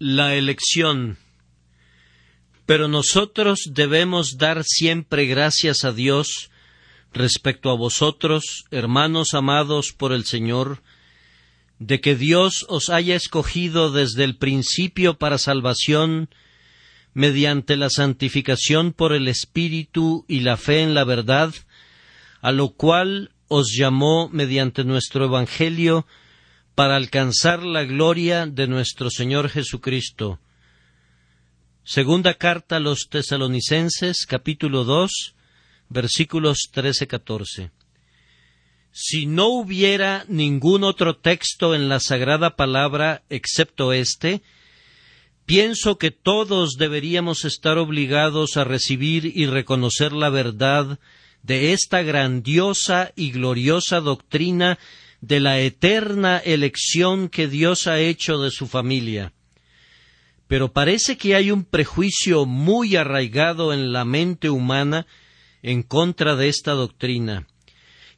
La elección. Pero nosotros debemos dar siempre gracias a Dios respecto a vosotros, hermanos amados por el Señor, de que Dios os haya escogido desde el principio para salvación, mediante la santificación por el Espíritu y la fe en la verdad, a lo cual os llamó mediante nuestro Evangelio para alcanzar la gloria de nuestro Señor Jesucristo. Segunda carta a los tesalonicenses, capítulo 2, versículos 13-14. Si no hubiera ningún otro texto en la sagrada palabra excepto este, pienso que todos deberíamos estar obligados a recibir y reconocer la verdad de esta grandiosa y gloriosa doctrina de la eterna elección que Dios ha hecho de su familia. Pero parece que hay un prejuicio muy arraigado en la mente humana en contra de esta doctrina.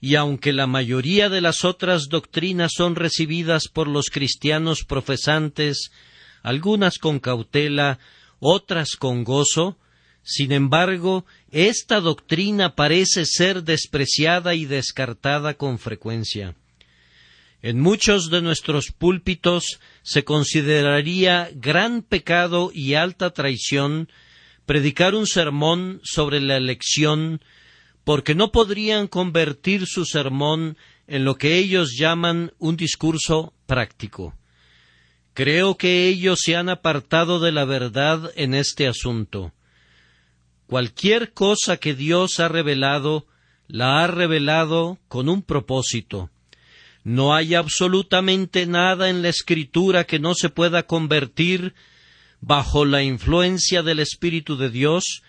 Y aunque la mayoría de las otras doctrinas son recibidas por los cristianos profesantes algunas con cautela, otras con gozo, sin embargo, esta doctrina parece ser despreciada y descartada con frecuencia. En muchos de nuestros púlpitos se consideraría gran pecado y alta traición predicar un sermón sobre la elección, porque no podrían convertir su sermón en lo que ellos llaman un discurso práctico. Creo que ellos se han apartado de la verdad en este asunto. Cualquier cosa que Dios ha revelado, la ha revelado con un propósito. No hay absolutamente nada en la Escritura que no se pueda convertir, bajo la influencia del Espíritu de Dios,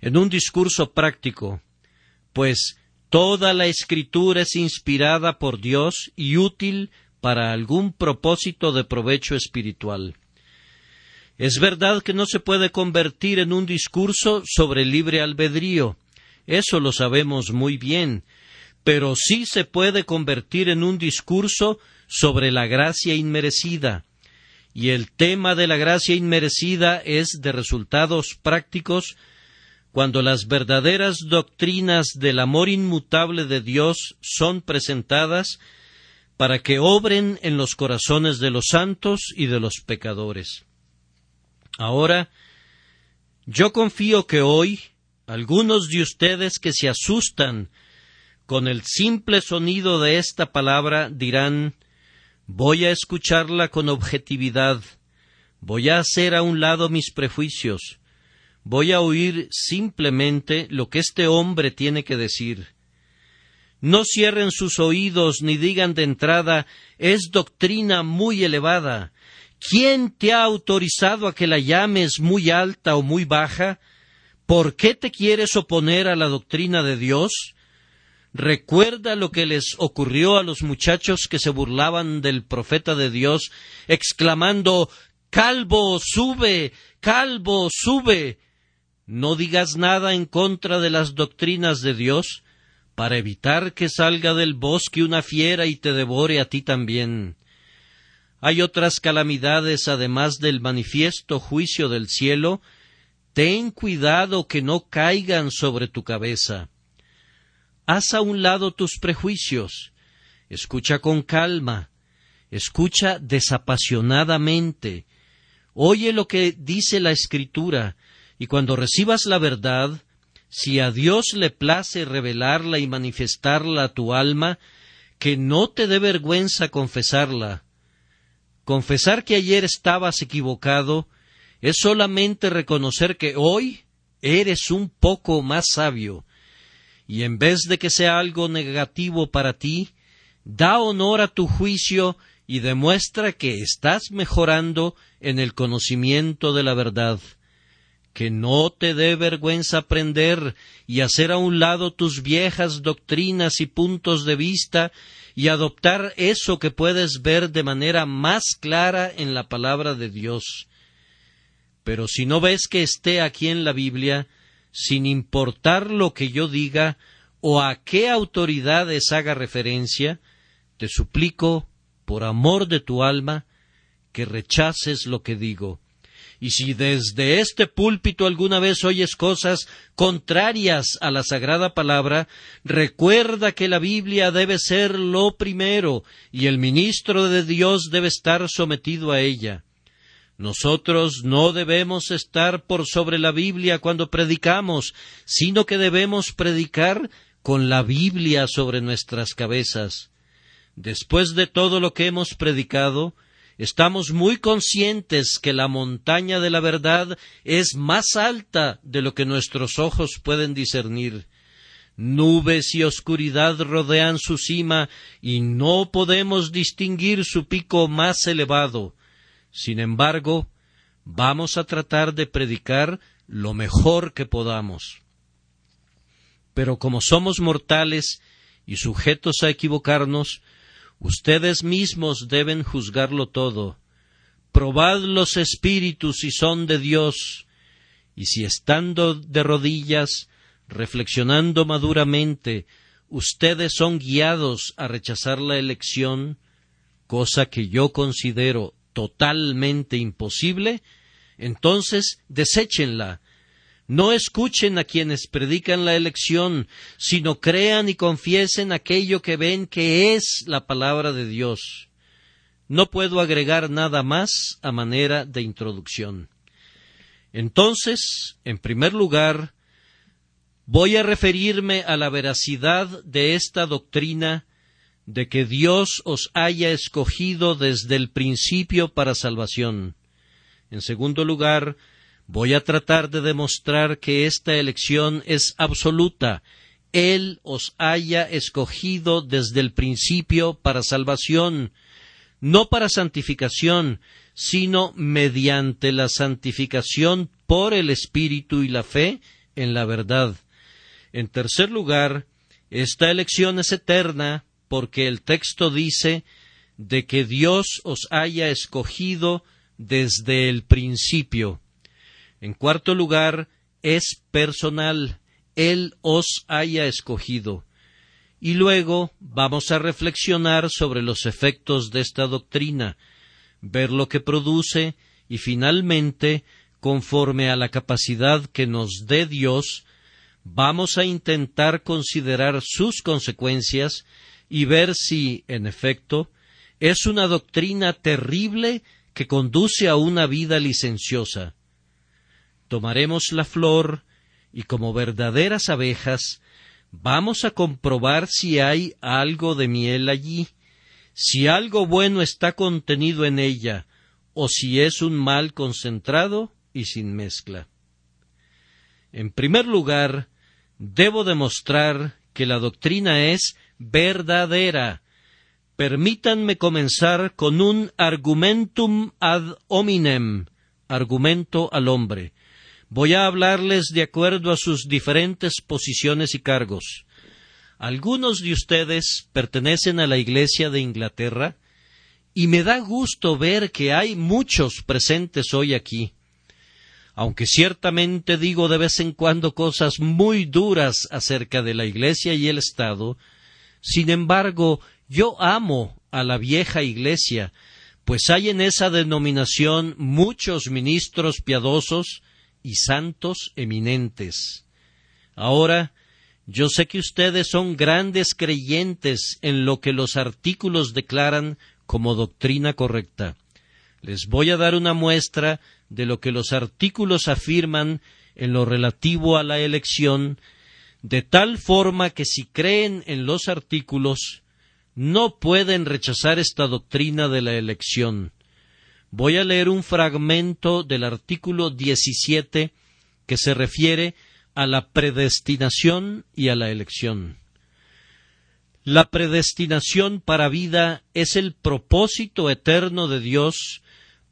en un discurso práctico, pues toda la Escritura es inspirada por Dios y útil para algún propósito de provecho espiritual. Es verdad que no se puede convertir en un discurso sobre libre albedrío, eso lo sabemos muy bien, pero sí se puede convertir en un discurso sobre la gracia inmerecida, y el tema de la gracia inmerecida es de resultados prácticos cuando las verdaderas doctrinas del amor inmutable de Dios son presentadas para que obren en los corazones de los santos y de los pecadores. Ahora, yo confío que hoy algunos de ustedes que se asustan con el simple sonido de esta palabra dirán voy a escucharla con objetividad, voy a hacer a un lado mis prejuicios, voy a oír simplemente lo que este hombre tiene que decir. No cierren sus oídos ni digan de entrada es doctrina muy elevada. ¿Quién te ha autorizado a que la llames muy alta o muy baja? ¿Por qué te quieres oponer a la doctrina de Dios? Recuerda lo que les ocurrió a los muchachos que se burlaban del profeta de Dios, exclamando Calvo, sube, calvo, sube. No digas nada en contra de las doctrinas de Dios, para evitar que salga del bosque una fiera y te devore a ti también. Hay otras calamidades además del manifiesto juicio del cielo, ten cuidado que no caigan sobre tu cabeza. Haz a un lado tus prejuicios, escucha con calma, escucha desapasionadamente, oye lo que dice la Escritura, y cuando recibas la verdad, si a Dios le place revelarla y manifestarla a tu alma, que no te dé vergüenza confesarla. Confesar que ayer estabas equivocado es solamente reconocer que hoy eres un poco más sabio, y en vez de que sea algo negativo para ti, da honor a tu juicio y demuestra que estás mejorando en el conocimiento de la verdad que no te dé vergüenza aprender y hacer a un lado tus viejas doctrinas y puntos de vista y adoptar eso que puedes ver de manera más clara en la palabra de Dios. Pero si no ves que esté aquí en la Biblia, sin importar lo que yo diga o a qué autoridades haga referencia, te suplico, por amor de tu alma, que rechaces lo que digo y si desde este púlpito alguna vez oyes cosas contrarias a la sagrada palabra, recuerda que la Biblia debe ser lo primero y el ministro de Dios debe estar sometido a ella. Nosotros no debemos estar por sobre la Biblia cuando predicamos, sino que debemos predicar con la Biblia sobre nuestras cabezas. Después de todo lo que hemos predicado, estamos muy conscientes que la montaña de la verdad es más alta de lo que nuestros ojos pueden discernir. Nubes y oscuridad rodean su cima y no podemos distinguir su pico más elevado. Sin embargo, vamos a tratar de predicar lo mejor que podamos. Pero como somos mortales y sujetos a equivocarnos, ustedes mismos deben juzgarlo todo. Probad los espíritus si son de Dios, y si estando de rodillas, reflexionando maduramente, ustedes son guiados a rechazar la elección, cosa que yo considero totalmente imposible, entonces deséchenla. No escuchen a quienes predican la elección, sino crean y confiesen aquello que ven que es la palabra de Dios. No puedo agregar nada más a manera de introducción. Entonces, en primer lugar, voy a referirme a la veracidad de esta doctrina de que Dios os haya escogido desde el principio para salvación. En segundo lugar, voy a tratar de demostrar que esta elección es absoluta. Él os haya escogido desde el principio para salvación, no para santificación, sino mediante la santificación por el Espíritu y la fe en la verdad. En tercer lugar, esta elección es eterna porque el texto dice de que Dios os haya escogido desde el principio. En cuarto lugar, es personal, Él os haya escogido. Y luego vamos a reflexionar sobre los efectos de esta doctrina, ver lo que produce y finalmente, conforme a la capacidad que nos dé Dios, vamos a intentar considerar sus consecuencias y ver si, en efecto, es una doctrina terrible que conduce a una vida licenciosa. Tomaremos la flor y como verdaderas abejas vamos a comprobar si hay algo de miel allí, si algo bueno está contenido en ella, o si es un mal concentrado y sin mezcla. En primer lugar, debo demostrar que la doctrina es verdadera. Permítanme comenzar con un argumentum ad hominem, argumento al hombre. Voy a hablarles de acuerdo a sus diferentes posiciones y cargos. Algunos de ustedes pertenecen a la Iglesia de Inglaterra y me da gusto ver que hay muchos presentes hoy aquí. Aunque ciertamente digo de vez en cuando cosas muy duras acerca de la Iglesia y el Estado, sin embargo, yo amo a la vieja Iglesia, pues hay en esa denominación muchos ministros piadosos y santos eminentes. Ahora, yo sé que ustedes son grandes creyentes en lo que los artículos declaran como doctrina correcta. Les voy a dar una muestra de lo que los artículos afirman en lo relativo a la elección de tal forma que si creen en los artículos, no pueden rechazar esta doctrina de la elección. Voy a leer un fragmento del artículo 17 que se refiere a la predestinación y a la elección. La predestinación para vida es el propósito eterno de Dios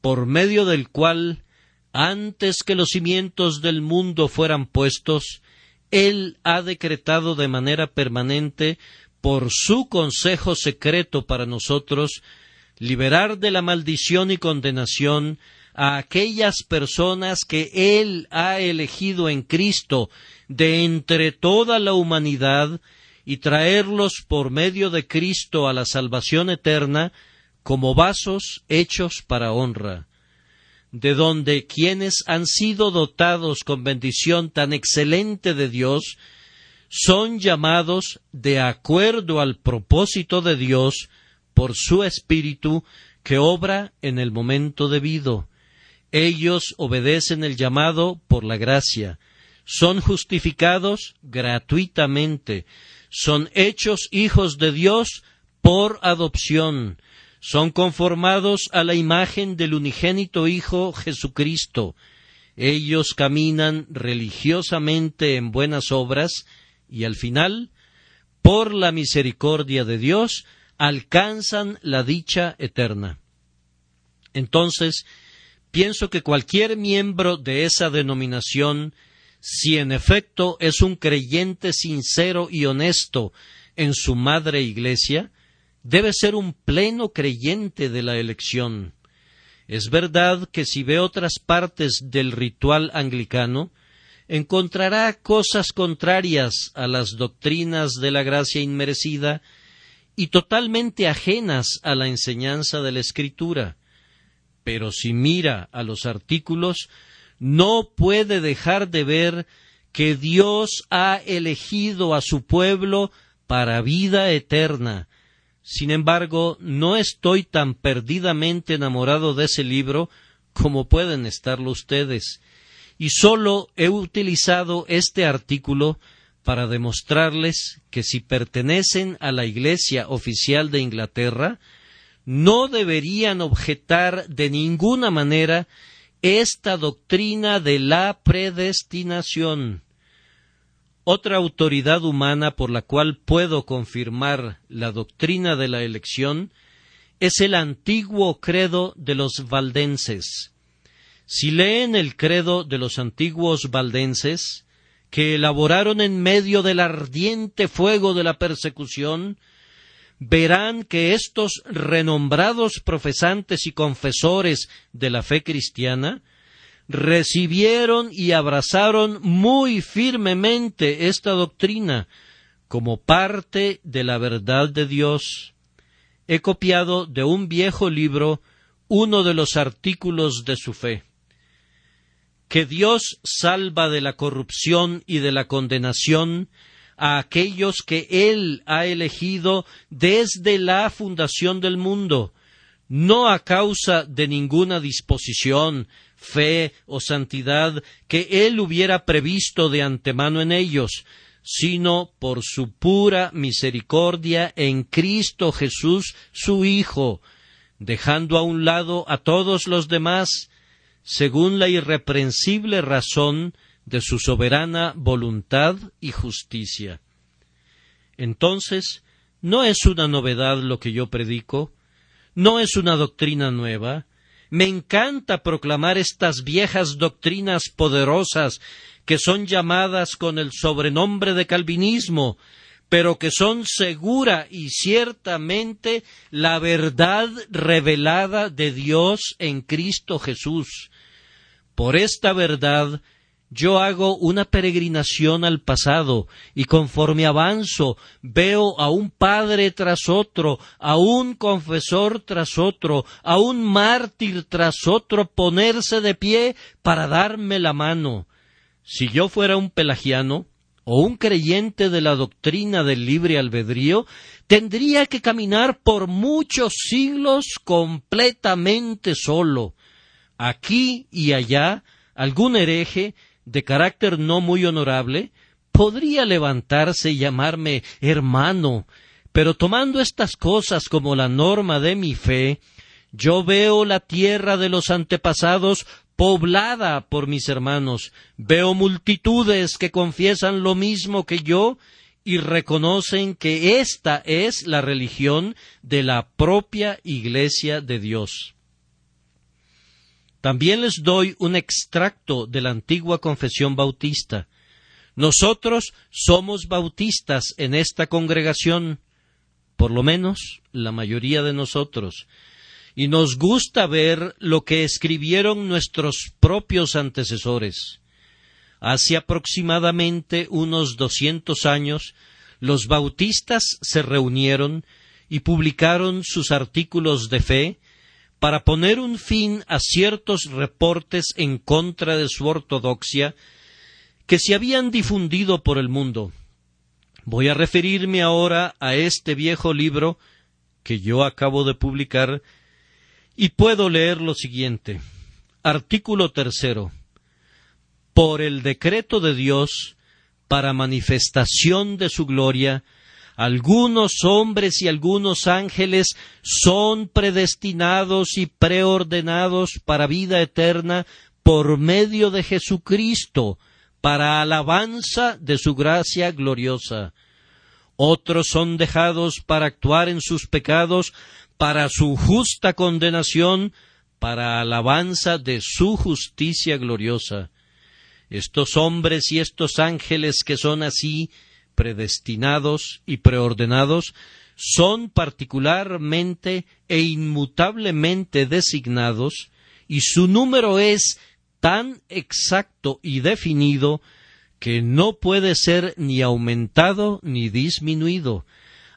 por medio del cual, antes que los cimientos del mundo fueran puestos, él ha decretado de manera permanente, por su consejo secreto para nosotros, liberar de la maldición y condenación a aquellas personas que Él ha elegido en Cristo de entre toda la humanidad y traerlos por medio de Cristo a la salvación eterna como vasos hechos para honra. De donde quienes han sido dotados con bendición tan excelente de Dios son llamados de acuerdo al propósito de Dios por su Espíritu que obra en el momento debido. Ellos obedecen el llamado por la gracia, son justificados gratuitamente, son hechos hijos de Dios por adopción, son conformados a la imagen del unigénito Hijo Jesucristo. Ellos caminan religiosamente en buenas obras y al final, por la misericordia de Dios, alcanzan la dicha eterna. Entonces, pienso que cualquier miembro de esa denominación, si en efecto es un creyente sincero y honesto en su madre iglesia, debe ser un pleno creyente de la elección. Es verdad que si ve otras partes del ritual anglicano, encontrará cosas contrarias a las doctrinas de la gracia inmerecida y totalmente ajenas a la enseñanza de la Escritura. Pero si mira a los artículos, no puede dejar de ver que Dios ha elegido a su pueblo para vida eterna, sin embargo, no estoy tan perdidamente enamorado de ese libro como pueden estarlo ustedes, y solo he utilizado este artículo para demostrarles que si pertenecen a la Iglesia oficial de Inglaterra, no deberían objetar de ninguna manera esta doctrina de la predestinación. Otra autoridad humana por la cual puedo confirmar la doctrina de la elección es el antiguo credo de los valdenses. Si leen el credo de los antiguos valdenses, que elaboraron en medio del ardiente fuego de la persecución, verán que estos renombrados profesantes y confesores de la fe cristiana recibieron y abrazaron muy firmemente esta doctrina como parte de la verdad de Dios. He copiado de un viejo libro uno de los artículos de su fe. Que Dios salva de la corrupción y de la condenación a aquellos que Él ha elegido desde la fundación del mundo, no a causa de ninguna disposición, fe o santidad que Él hubiera previsto de antemano en ellos, sino por su pura misericordia en Cristo Jesús, su Hijo, dejando a un lado a todos los demás, según la irreprensible razón de su soberana voluntad y justicia. Entonces, no es una novedad lo que yo predico, no es una doctrina nueva, me encanta proclamar estas viejas doctrinas poderosas que son llamadas con el sobrenombre de calvinismo, pero que son segura y ciertamente la verdad revelada de Dios en Cristo Jesús. Por esta verdad yo hago una peregrinación al pasado y conforme avanzo veo a un padre tras otro, a un confesor tras otro, a un mártir tras otro ponerse de pie para darme la mano. Si yo fuera un pelagiano o un creyente de la doctrina del libre albedrío, tendría que caminar por muchos siglos completamente solo. Aquí y allá algún hereje de carácter no muy honorable, podría levantarse y llamarme hermano, pero tomando estas cosas como la norma de mi fe, yo veo la tierra de los antepasados poblada por mis hermanos, veo multitudes que confiesan lo mismo que yo y reconocen que esta es la religión de la propia Iglesia de Dios. También les doy un extracto de la antigua confesión bautista. Nosotros somos bautistas en esta congregación, por lo menos la mayoría de nosotros, y nos gusta ver lo que escribieron nuestros propios antecesores. Hace aproximadamente unos doscientos años, los bautistas se reunieron y publicaron sus artículos de fe para poner un fin a ciertos reportes en contra de su ortodoxia que se habían difundido por el mundo. Voy a referirme ahora a este viejo libro que yo acabo de publicar y puedo leer lo siguiente. Artículo tercero. Por el decreto de Dios, para manifestación de su gloria, algunos hombres y algunos ángeles son predestinados y preordenados para vida eterna por medio de Jesucristo, para alabanza de su gracia gloriosa. Otros son dejados para actuar en sus pecados, para su justa condenación, para alabanza de su justicia gloriosa. Estos hombres y estos ángeles que son así, predestinados y preordenados, son particularmente e inmutablemente designados, y su número es tan exacto y definido que no puede ser ni aumentado ni disminuido.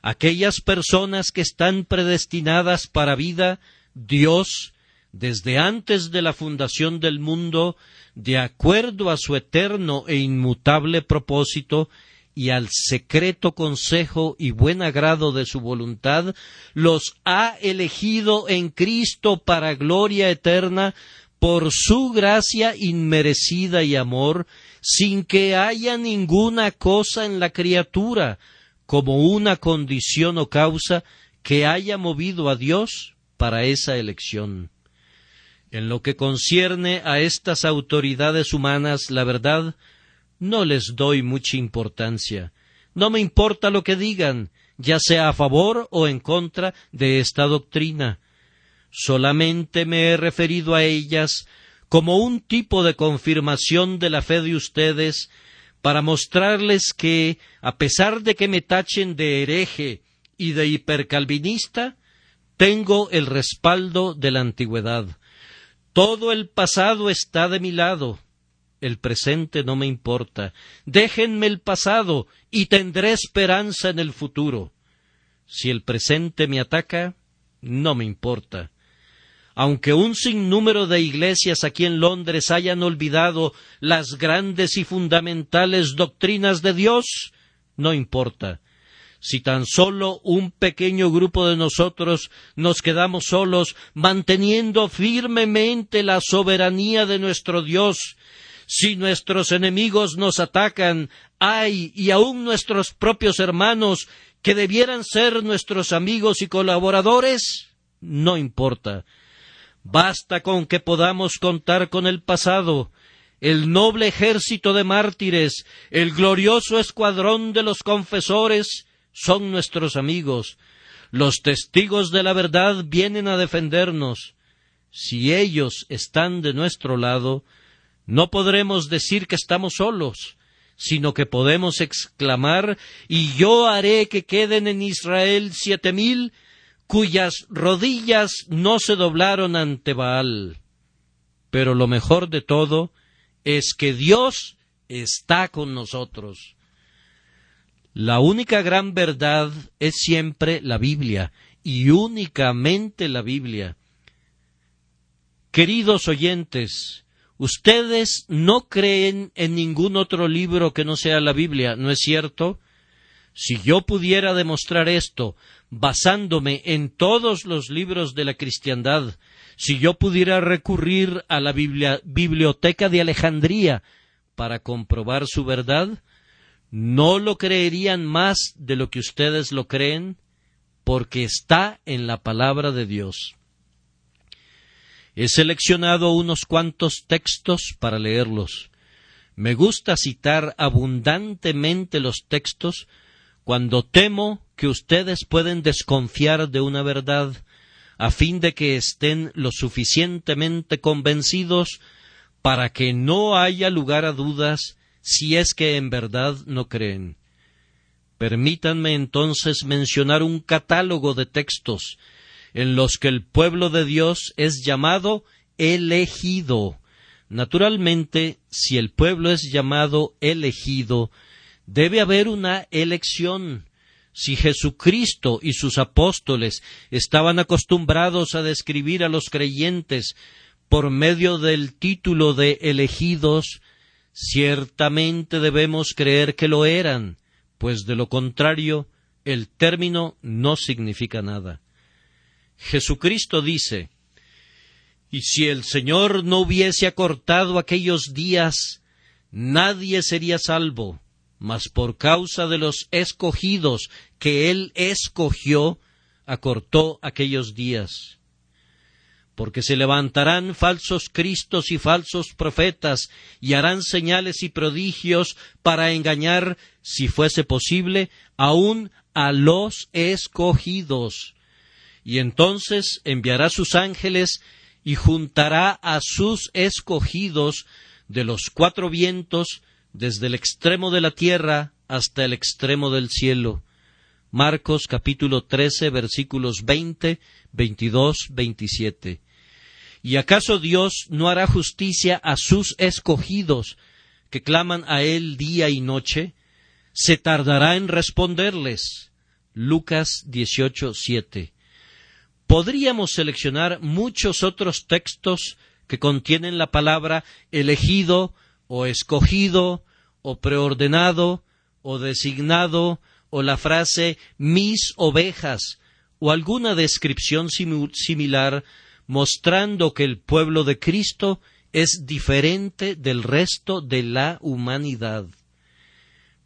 Aquellas personas que están predestinadas para vida, Dios, desde antes de la fundación del mundo, de acuerdo a su eterno e inmutable propósito, y al secreto consejo y buen agrado de su voluntad, los ha elegido en Cristo para gloria eterna por su gracia inmerecida y amor, sin que haya ninguna cosa en la criatura como una condición o causa que haya movido a Dios para esa elección. En lo que concierne a estas autoridades humanas, la verdad, no les doy mucha importancia. No me importa lo que digan, ya sea a favor o en contra de esta doctrina. Solamente me he referido a ellas como un tipo de confirmación de la fe de ustedes para mostrarles que, a pesar de que me tachen de hereje y de hipercalvinista, tengo el respaldo de la antigüedad. Todo el pasado está de mi lado. El presente no me importa. Déjenme el pasado y tendré esperanza en el futuro. Si el presente me ataca, no me importa aunque un sinnúmero de iglesias aquí en Londres hayan olvidado las grandes y fundamentales doctrinas de Dios, no importa. Si tan solo un pequeño grupo de nosotros nos quedamos solos, manteniendo firmemente la soberanía de nuestro Dios, si nuestros enemigos nos atacan, ay, y aun nuestros propios hermanos, que debieran ser nuestros amigos y colaboradores, no importa Basta con que podamos contar con el pasado, el noble ejército de mártires, el glorioso escuadrón de los confesores, son nuestros amigos. Los testigos de la verdad vienen a defendernos. Si ellos están de nuestro lado, no podremos decir que estamos solos, sino que podemos exclamar y yo haré que queden en Israel siete mil cuyas rodillas no se doblaron ante Baal. Pero lo mejor de todo es que Dios está con nosotros. La única gran verdad es siempre la Biblia, y únicamente la Biblia. Queridos oyentes, ustedes no creen en ningún otro libro que no sea la Biblia, ¿no es cierto? Si yo pudiera demostrar esto basándome en todos los libros de la cristiandad, si yo pudiera recurrir a la biblioteca de Alejandría para comprobar su verdad, ¿no lo creerían más de lo que ustedes lo creen? Porque está en la palabra de Dios. He seleccionado unos cuantos textos para leerlos. Me gusta citar abundantemente los textos cuando temo que ustedes pueden desconfiar de una verdad, a fin de que estén lo suficientemente convencidos para que no haya lugar a dudas si es que en verdad no creen. Permítanme entonces mencionar un catálogo de textos en los que el pueblo de Dios es llamado elegido. Naturalmente, si el pueblo es llamado elegido, debe haber una elección, Si Jesucristo y sus apóstoles estaban acostumbrados a describir a los creyentes por medio del título de elegidos, ciertamente debemos creer que lo eran, pues de lo contrario el término no significa nada. Jesucristo dice, y si el Señor no hubiese acortado aquellos días, nadie sería salvo, mas por causa de los escogidos que Él escogió, acortó aquellos días. Porque se levantarán falsos cristos y falsos profetas, y harán señales y prodigios para engañar, si fuese posible, aun a los escogidos. Y entonces enviará sus ángeles y juntará a sus escogidos de los cuatro vientos desde el extremo de la tierra hasta el extremo del cielo. Marcos capítulo 13 versículos 20, 22, 27. ¿Y acaso Dios no hará justicia a sus escogidos que claman a Él día y noche? ¿Se tardará en responderles? Lucas 18, 7 podríamos seleccionar muchos otros textos que contienen la palabra elegido o escogido o preordenado o designado o la frase mis ovejas o alguna descripción similar mostrando que el pueblo de Cristo es diferente del resto de la humanidad.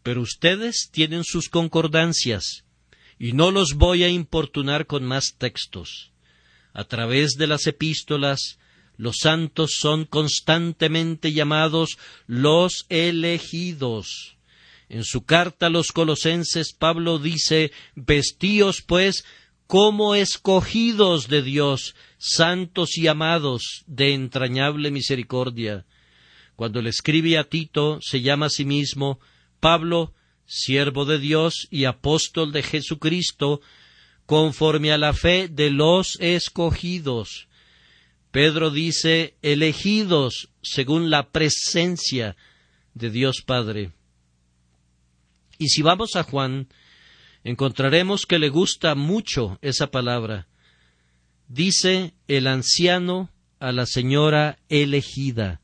Pero ustedes tienen sus concordancias y no los voy a importunar con más textos. A través de las epístolas, los santos son constantemente llamados los elegidos. En su carta a los colosenses, Pablo dice Vestíos, pues, como escogidos de Dios, santos y amados de entrañable misericordia. Cuando le escribe a Tito, se llama a sí mismo Pablo, siervo de Dios y apóstol de Jesucristo, conforme a la fe de los escogidos. Pedro dice elegidos según la presencia de Dios Padre. Y si vamos a Juan, encontraremos que le gusta mucho esa palabra. Dice el anciano a la señora elegida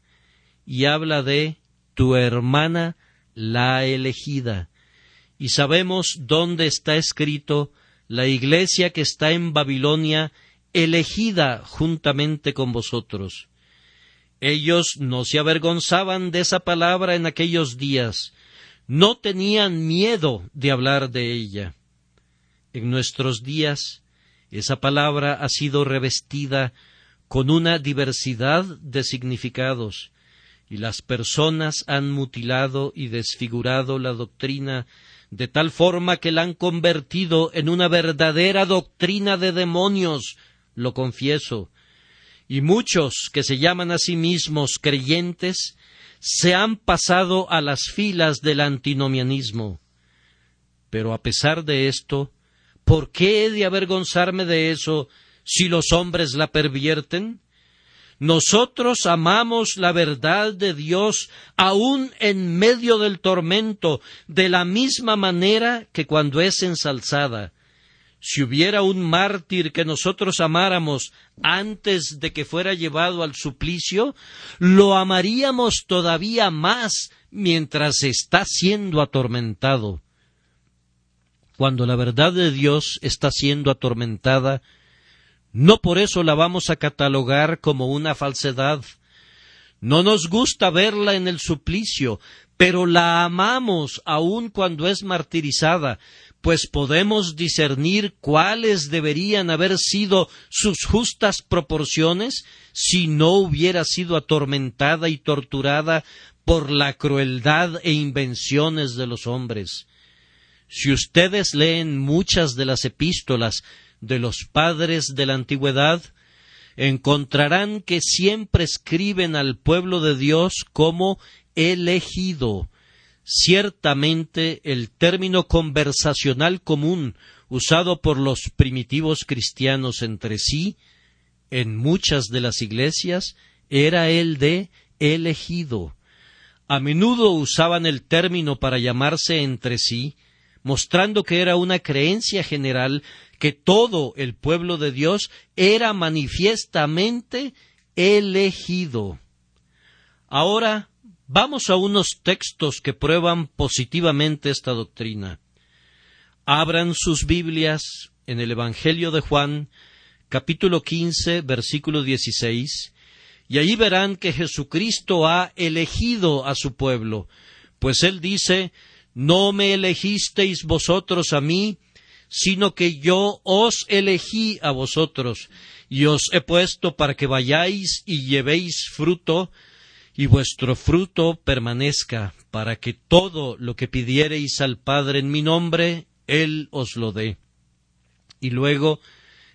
y habla de tu hermana la elegida. Y sabemos dónde está escrito la iglesia que está en Babilonia, elegida juntamente con vosotros. Ellos no se avergonzaban de esa palabra en aquellos días, no tenían miedo de hablar de ella. En nuestros días, esa palabra ha sido revestida con una diversidad de significados, y las personas han mutilado y desfigurado la doctrina de tal forma que la han convertido en una verdadera doctrina de demonios, lo confieso, y muchos que se llaman a sí mismos creyentes se han pasado a las filas del antinomianismo. Pero a pesar de esto, ¿por qué he de avergonzarme de eso si los hombres la pervierten? Nosotros amamos la verdad de Dios aun en medio del tormento, de la misma manera que cuando es ensalzada. Si hubiera un mártir que nosotros amáramos antes de que fuera llevado al suplicio, lo amaríamos todavía más mientras está siendo atormentado. Cuando la verdad de Dios está siendo atormentada, no por eso la vamos a catalogar como una falsedad. No nos gusta verla en el suplicio, pero la amamos aun cuando es martirizada, pues podemos discernir cuáles deberían haber sido sus justas proporciones si no hubiera sido atormentada y torturada por la crueldad e invenciones de los hombres. Si ustedes leen muchas de las epístolas de los padres de la antigüedad, encontrarán que siempre escriben al pueblo de Dios como elegido. Ciertamente el término conversacional común usado por los primitivos cristianos entre sí, en muchas de las iglesias, era el de elegido. A menudo usaban el término para llamarse entre sí, mostrando que era una creencia general que todo el pueblo de Dios era manifiestamente elegido. Ahora vamos a unos textos que prueban positivamente esta doctrina. Abran sus Biblias en el Evangelio de Juan, capítulo 15, versículo 16, y allí verán que Jesucristo ha elegido a su pueblo, pues él dice, no me elegisteis vosotros a mí, sino que yo os elegí a vosotros, y os he puesto para que vayáis y llevéis fruto, y vuestro fruto permanezca, para que todo lo que pidiereis al Padre en mi nombre, Él os lo dé. Y luego,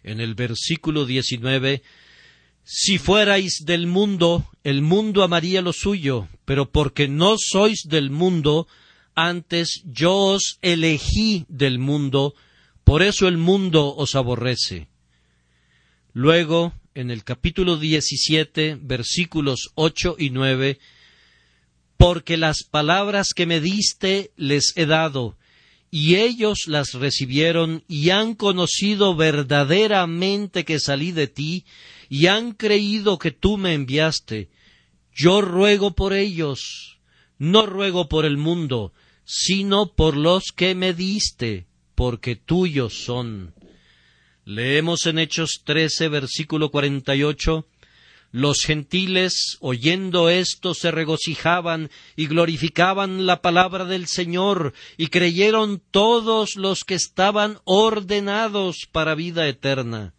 en el versículo diecinueve, si fuerais del mundo, el mundo amaría lo suyo, pero porque no sois del mundo, antes yo os elegí del mundo, por eso el mundo os aborrece. Luego, en el capítulo diecisiete, versículos ocho y nueve, porque las palabras que me diste les he dado, y ellos las recibieron y han conocido verdaderamente que salí de ti, y han creído que tú me enviaste. Yo ruego por ellos, no ruego por el mundo, sino por los que me diste, porque tuyos son. Leemos en Hechos trece, versículo cuarenta y ocho los gentiles, oyendo esto, se regocijaban y glorificaban la palabra del Señor, y creyeron todos los que estaban ordenados para vida eterna.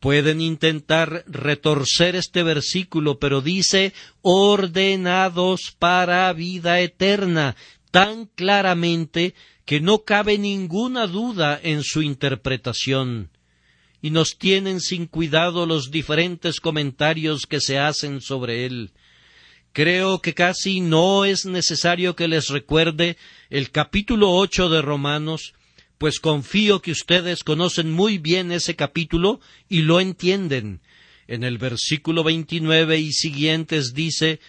Pueden intentar retorcer este versículo, pero dice ordenados para vida eterna, tan claramente que no cabe ninguna duda en su interpretación y nos tienen sin cuidado los diferentes comentarios que se hacen sobre él. Creo que casi no es necesario que les recuerde el capítulo ocho de Romanos, pues confío que ustedes conocen muy bien ese capítulo y lo entienden. En el versículo veintinueve y siguientes dice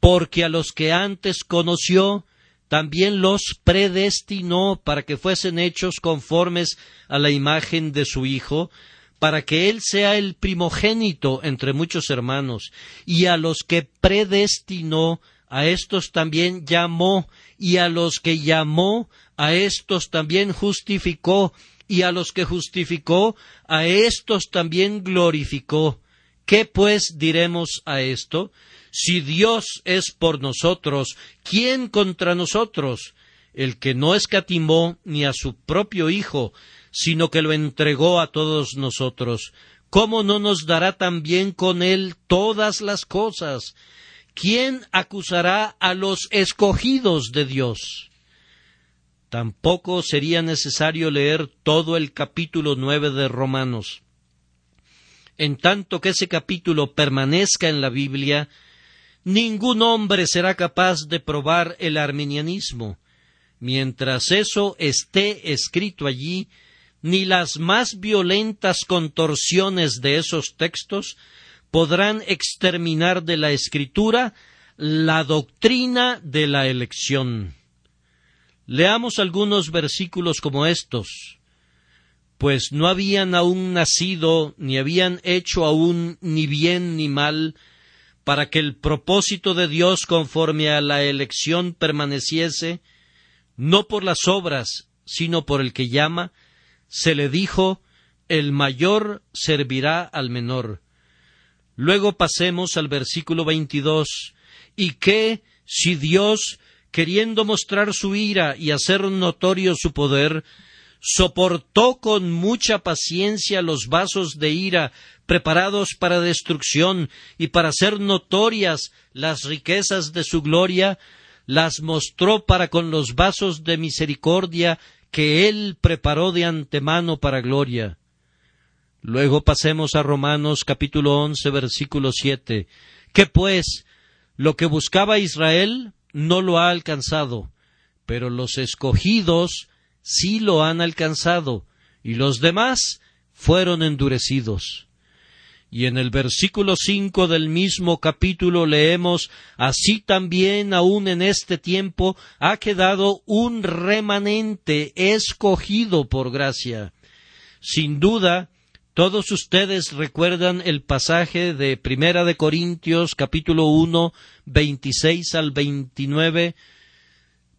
porque a los que antes conoció, también los predestinó para que fuesen hechos conformes a la imagen de su Hijo, para que Él sea el primogénito entre muchos hermanos, y a los que predestinó, a estos también llamó, y a los que llamó, a estos también justificó, y a los que justificó, a estos también glorificó. ¿Qué pues diremos a esto? Si Dios es por nosotros, ¿quién contra nosotros? El que no escatimó ni a su propio Hijo, sino que lo entregó a todos nosotros, ¿cómo no nos dará también con él todas las cosas? ¿Quién acusará a los escogidos de Dios? Tampoco sería necesario leer todo el capítulo nueve de Romanos. En tanto que ese capítulo permanezca en la Biblia, ningún hombre será capaz de probar el arminianismo. Mientras eso esté escrito allí, ni las más violentas contorsiones de esos textos podrán exterminar de la escritura la doctrina de la elección. Leamos algunos versículos como estos pues no habían aún nacido, ni habían hecho aún ni bien ni mal, para que el propósito de Dios conforme a la elección permaneciese, no por las obras, sino por el que llama, se le dijo el mayor servirá al menor. Luego pasemos al versículo veintidós y que si Dios, queriendo mostrar su ira y hacer notorio su poder, soportó con mucha paciencia los vasos de ira preparados para destrucción y para hacer notorias las riquezas de su gloria, las mostró para con los vasos de misericordia que Él preparó de antemano para gloria. Luego pasemos a Romanos capítulo once versículo siete. Que pues lo que buscaba Israel no lo ha alcanzado, pero los escogidos sí lo han alcanzado, y los demás fueron endurecidos. Y en el versículo cinco del mismo capítulo leemos Así también aun en este tiempo ha quedado un remanente escogido por gracia. Sin duda, todos ustedes recuerdan el pasaje de Primera de Corintios capítulo uno, veintiséis al veintinueve.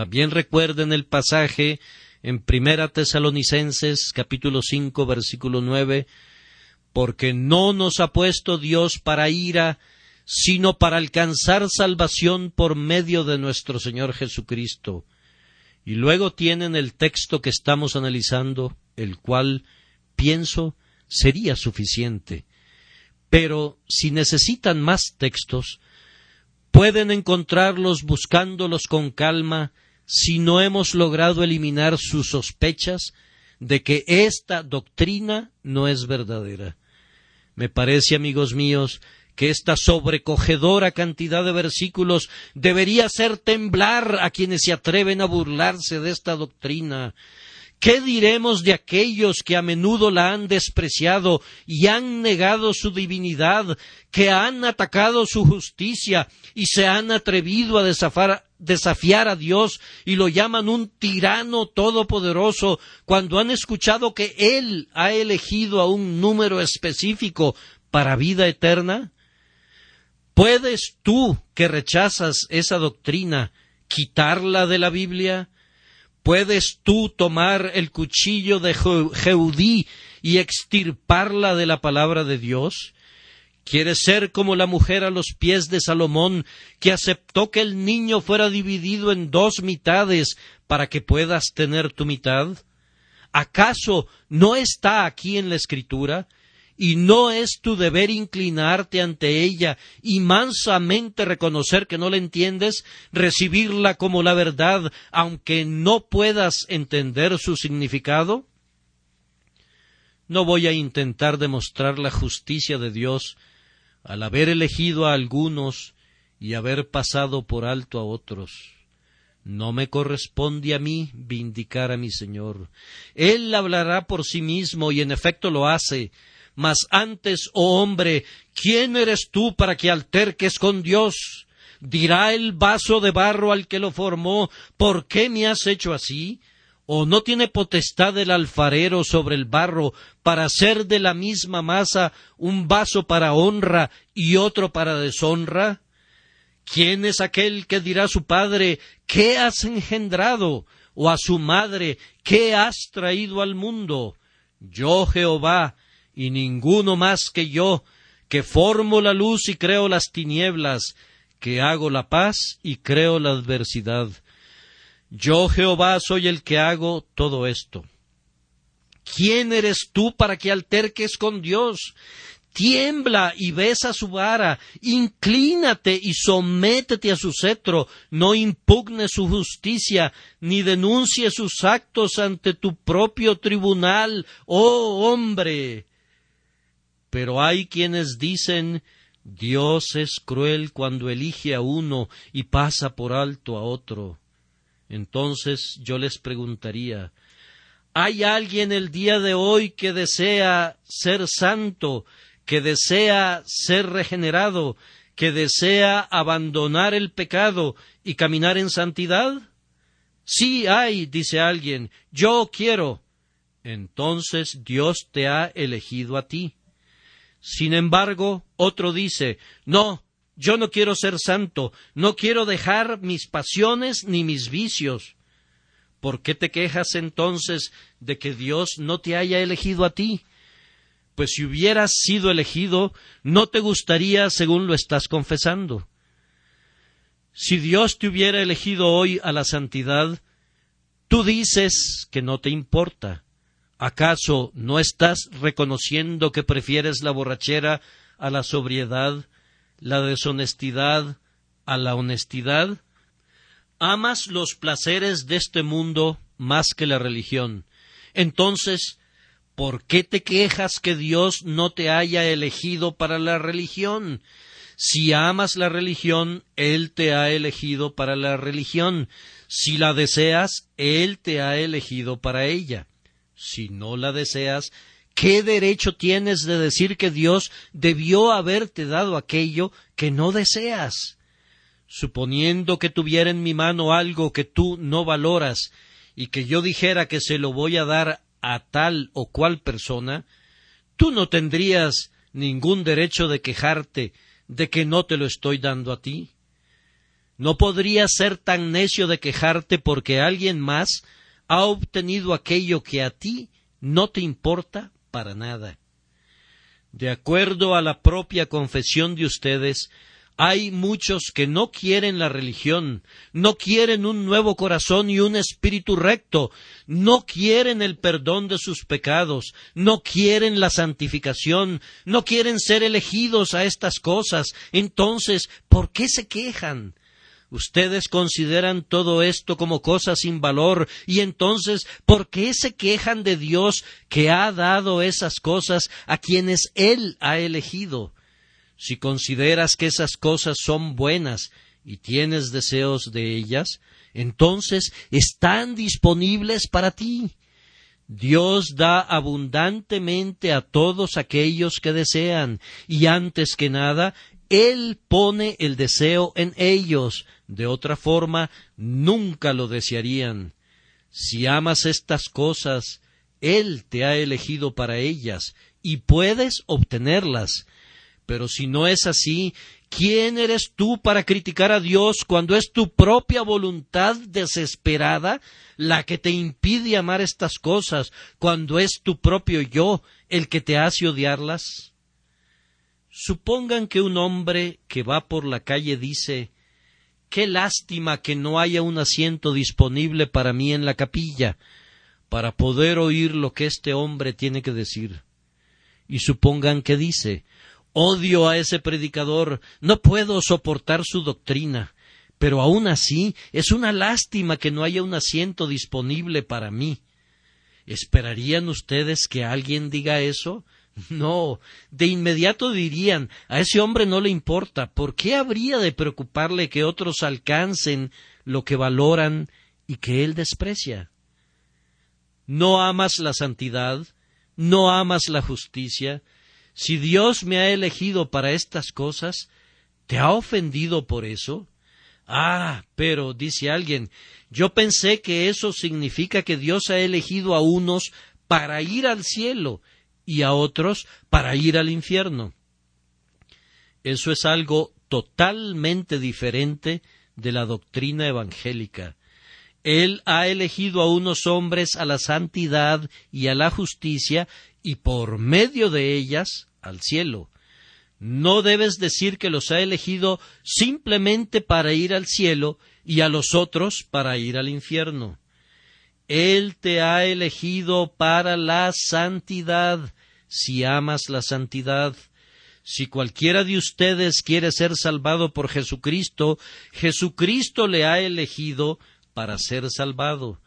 También recuerden el pasaje en Primera Tesalonicenses capítulo cinco versículo nueve porque no nos ha puesto Dios para ira, sino para alcanzar salvación por medio de nuestro Señor Jesucristo. Y luego tienen el texto que estamos analizando, el cual, pienso, sería suficiente. Pero si necesitan más textos, pueden encontrarlos buscándolos con calma si no hemos logrado eliminar sus sospechas de que esta doctrina no es verdadera. Me parece, amigos míos, que esta sobrecogedora cantidad de versículos debería hacer temblar a quienes se atreven a burlarse de esta doctrina. ¿Qué diremos de aquellos que a menudo la han despreciado y han negado su divinidad, que han atacado su justicia y se han atrevido a desafiar a Dios y lo llaman un tirano todopoderoso cuando han escuchado que Él ha elegido a un número específico para vida eterna? ¿Puedes tú, que rechazas esa doctrina, quitarla de la Biblia? ¿Puedes tú tomar el cuchillo de Jeudí y extirparla de la palabra de Dios? ¿Quieres ser como la mujer a los pies de Salomón, que aceptó que el niño fuera dividido en dos mitades para que puedas tener tu mitad? ¿Acaso no está aquí en la Escritura? Y no es tu deber inclinarte ante ella y mansamente reconocer que no la entiendes, recibirla como la verdad, aunque no puedas entender su significado? No voy a intentar demostrar la justicia de Dios al haber elegido a algunos y haber pasado por alto a otros. No me corresponde a mí vindicar a mi Señor. Él hablará por sí mismo y en efecto lo hace, mas antes, oh hombre, ¿quién eres tú para que alterques con Dios? ¿Dirá el vaso de barro al que lo formó, ¿por qué me has hecho así? ¿O no tiene potestad el alfarero sobre el barro para hacer de la misma masa un vaso para honra y otro para deshonra? ¿Quién es aquel que dirá a su padre, ¿qué has engendrado? o a su madre, ¿qué has traído al mundo? Yo Jehová, y ninguno más que yo, que formo la luz y creo las tinieblas, que hago la paz y creo la adversidad. Yo Jehová soy el que hago todo esto. ¿Quién eres tú para que alterques con Dios? Tiembla y besa su vara, inclínate y sométete a su cetro, no impugne su justicia, ni denuncie sus actos ante tu propio tribunal, oh hombre. Pero hay quienes dicen Dios es cruel cuando elige a uno y pasa por alto a otro. Entonces yo les preguntaría ¿Hay alguien el día de hoy que desea ser santo, que desea ser regenerado, que desea abandonar el pecado y caminar en santidad? Sí hay, dice alguien, yo quiero. Entonces Dios te ha elegido a ti. Sin embargo, otro dice, no, yo no quiero ser santo, no quiero dejar mis pasiones ni mis vicios. ¿Por qué te quejas entonces de que Dios no te haya elegido a ti? Pues si hubieras sido elegido, no te gustaría según lo estás confesando. Si Dios te hubiera elegido hoy a la santidad, tú dices que no te importa. ¿Acaso no estás reconociendo que prefieres la borrachera a la sobriedad, la deshonestidad a la honestidad? ¿Amas los placeres de este mundo más que la religión? Entonces, ¿por qué te quejas que Dios no te haya elegido para la religión? Si amas la religión, Él te ha elegido para la religión. Si la deseas, Él te ha elegido para ella. Si no la deseas, ¿qué derecho tienes de decir que Dios debió haberte dado aquello que no deseas? Suponiendo que tuviera en mi mano algo que tú no valoras, y que yo dijera que se lo voy a dar a tal o cual persona, tú no tendrías ningún derecho de quejarte de que no te lo estoy dando a ti. No podrías ser tan necio de quejarte porque alguien más ha obtenido aquello que a ti no te importa para nada. De acuerdo a la propia confesión de ustedes, hay muchos que no quieren la religión, no quieren un nuevo corazón y un espíritu recto, no quieren el perdón de sus pecados, no quieren la santificación, no quieren ser elegidos a estas cosas. Entonces, ¿por qué se quejan? Ustedes consideran todo esto como cosas sin valor y entonces ¿por qué se quejan de Dios que ha dado esas cosas a quienes Él ha elegido? Si consideras que esas cosas son buenas y tienes deseos de ellas, entonces están disponibles para ti. Dios da abundantemente a todos aquellos que desean, y antes que nada, Él pone el deseo en ellos, de otra forma, nunca lo desearían. Si amas estas cosas, Él te ha elegido para ellas y puedes obtenerlas. Pero si no es así, ¿quién eres tú para criticar a Dios cuando es tu propia voluntad desesperada la que te impide amar estas cosas, cuando es tu propio yo el que te hace odiarlas? Supongan que un hombre que va por la calle dice Qué lástima que no haya un asiento disponible para mí en la capilla, para poder oír lo que este hombre tiene que decir. Y supongan que dice Odio a ese predicador, no puedo soportar su doctrina, pero aun así es una lástima que no haya un asiento disponible para mí. ¿Esperarían ustedes que alguien diga eso? No, de inmediato dirían a ese hombre no le importa, ¿por qué habría de preocuparle que otros alcancen lo que valoran y que él desprecia? No amas la santidad, no amas la justicia, si Dios me ha elegido para estas cosas, ¿te ha ofendido por eso? Ah, pero, dice alguien, yo pensé que eso significa que Dios ha elegido a unos para ir al cielo y a otros para ir al infierno. Eso es algo totalmente diferente de la doctrina evangélica. Él ha elegido a unos hombres a la santidad y a la justicia y por medio de ellas al cielo. No debes decir que los ha elegido simplemente para ir al cielo y a los otros para ir al infierno. Él te ha elegido para la santidad si amas la santidad. Si cualquiera de ustedes quiere ser salvado por Jesucristo, Jesucristo le ha elegido para ser salvado.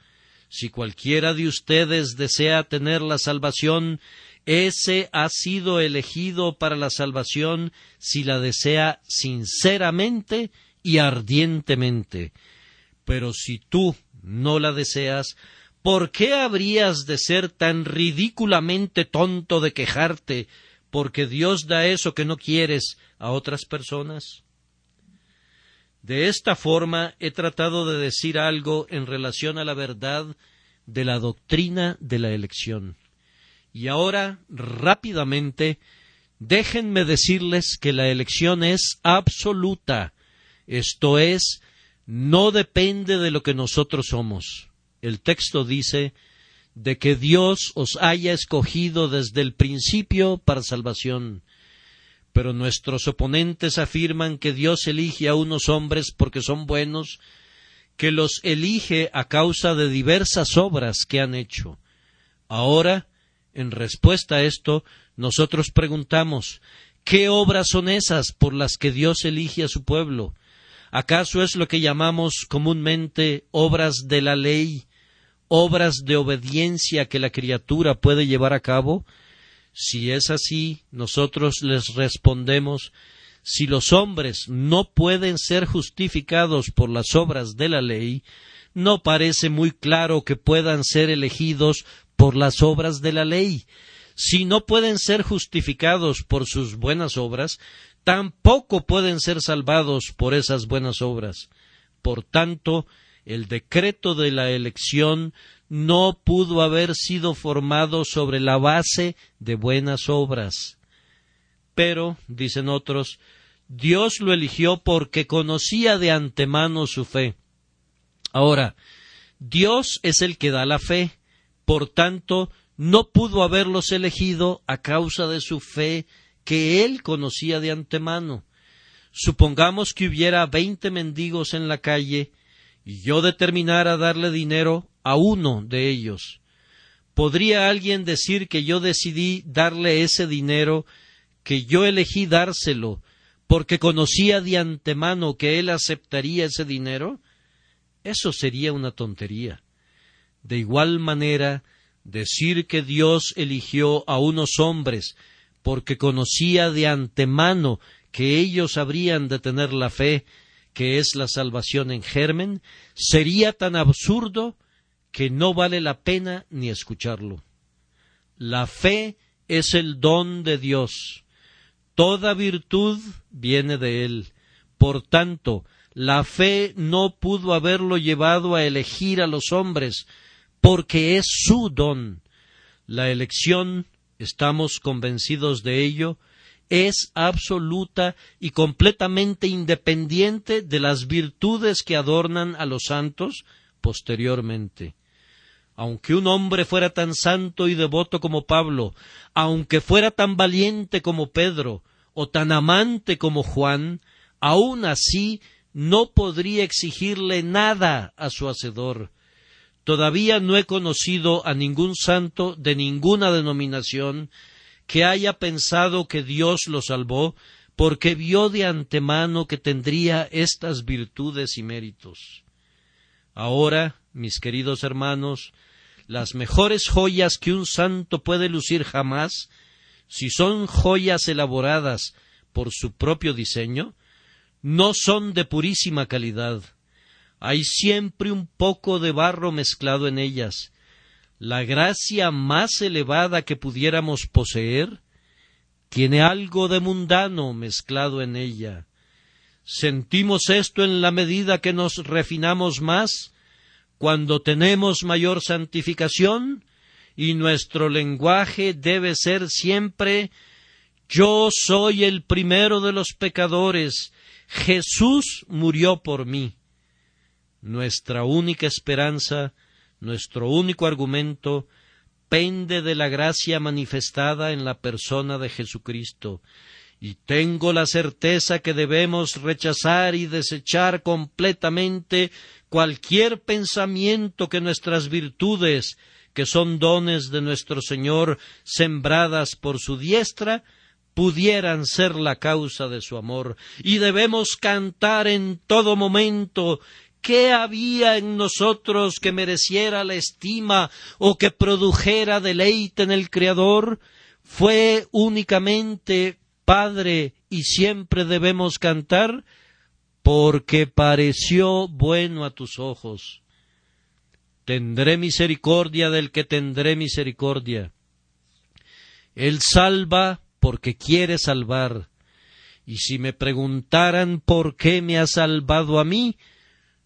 Si cualquiera de ustedes desea tener la salvación, ese ha sido elegido para la salvación si la desea sinceramente y ardientemente. Pero si tú no la deseas, ¿por qué habrías de ser tan ridículamente tonto de quejarte porque Dios da eso que no quieres a otras personas? De esta forma he tratado de decir algo en relación a la verdad de la doctrina de la elección. Y ahora, rápidamente, déjenme decirles que la elección es absoluta, esto es, no depende de lo que nosotros somos el texto dice de que Dios os haya escogido desde el principio para salvación. Pero nuestros oponentes afirman que Dios elige a unos hombres porque son buenos, que los elige a causa de diversas obras que han hecho. Ahora, en respuesta a esto, nosotros preguntamos ¿Qué obras son esas por las que Dios elige a su pueblo? ¿Acaso es lo que llamamos comúnmente obras de la ley, obras de obediencia que la criatura puede llevar a cabo? Si es así, nosotros les respondemos si los hombres no pueden ser justificados por las obras de la ley, no parece muy claro que puedan ser elegidos por las obras de la ley. Si no pueden ser justificados por sus buenas obras, tampoco pueden ser salvados por esas buenas obras. Por tanto, el decreto de la elección no pudo haber sido formado sobre la base de buenas obras. Pero, dicen otros, Dios lo eligió porque conocía de antemano su fe. Ahora, Dios es el que da la fe, por tanto, no pudo haberlos elegido a causa de su fe que él conocía de antemano. Supongamos que hubiera veinte mendigos en la calle y yo determinara darle dinero a uno de ellos. ¿Podría alguien decir que yo decidí darle ese dinero, que yo elegí dárselo, porque conocía de antemano que él aceptaría ese dinero? Eso sería una tontería. De igual manera, decir que Dios eligió a unos hombres porque conocía de antemano que ellos habrían de tener la fe que es la salvación en germen, sería tan absurdo que no vale la pena ni escucharlo. La fe es el don de Dios. Toda virtud viene de Él. Por tanto, la fe no pudo haberlo llevado a elegir a los hombres, porque es su don. La elección, estamos convencidos de ello, es absoluta y completamente independiente de las virtudes que adornan a los santos posteriormente. Aunque un hombre fuera tan santo y devoto como Pablo, aunque fuera tan valiente como Pedro, o tan amante como Juan, aun así no podría exigirle nada a su Hacedor, Todavía no he conocido a ningún santo de ninguna denominación que haya pensado que Dios lo salvó porque vio de antemano que tendría estas virtudes y méritos. Ahora, mis queridos hermanos, las mejores joyas que un santo puede lucir jamás, si son joyas elaboradas por su propio diseño, no son de purísima calidad, hay siempre un poco de barro mezclado en ellas. La gracia más elevada que pudiéramos poseer tiene algo de mundano mezclado en ella. Sentimos esto en la medida que nos refinamos más, cuando tenemos mayor santificación, y nuestro lenguaje debe ser siempre Yo soy el primero de los pecadores, Jesús murió por mí nuestra única esperanza, nuestro único argumento, pende de la gracia manifestada en la persona de Jesucristo, y tengo la certeza que debemos rechazar y desechar completamente cualquier pensamiento que nuestras virtudes, que son dones de nuestro Señor sembradas por su diestra, pudieran ser la causa de su amor, y debemos cantar en todo momento ¿Qué había en nosotros que mereciera la estima o que produjera deleite en el Creador? Fue únicamente Padre y siempre debemos cantar porque pareció bueno a tus ojos. Tendré misericordia del que tendré misericordia. Él salva porque quiere salvar. Y si me preguntaran por qué me ha salvado a mí,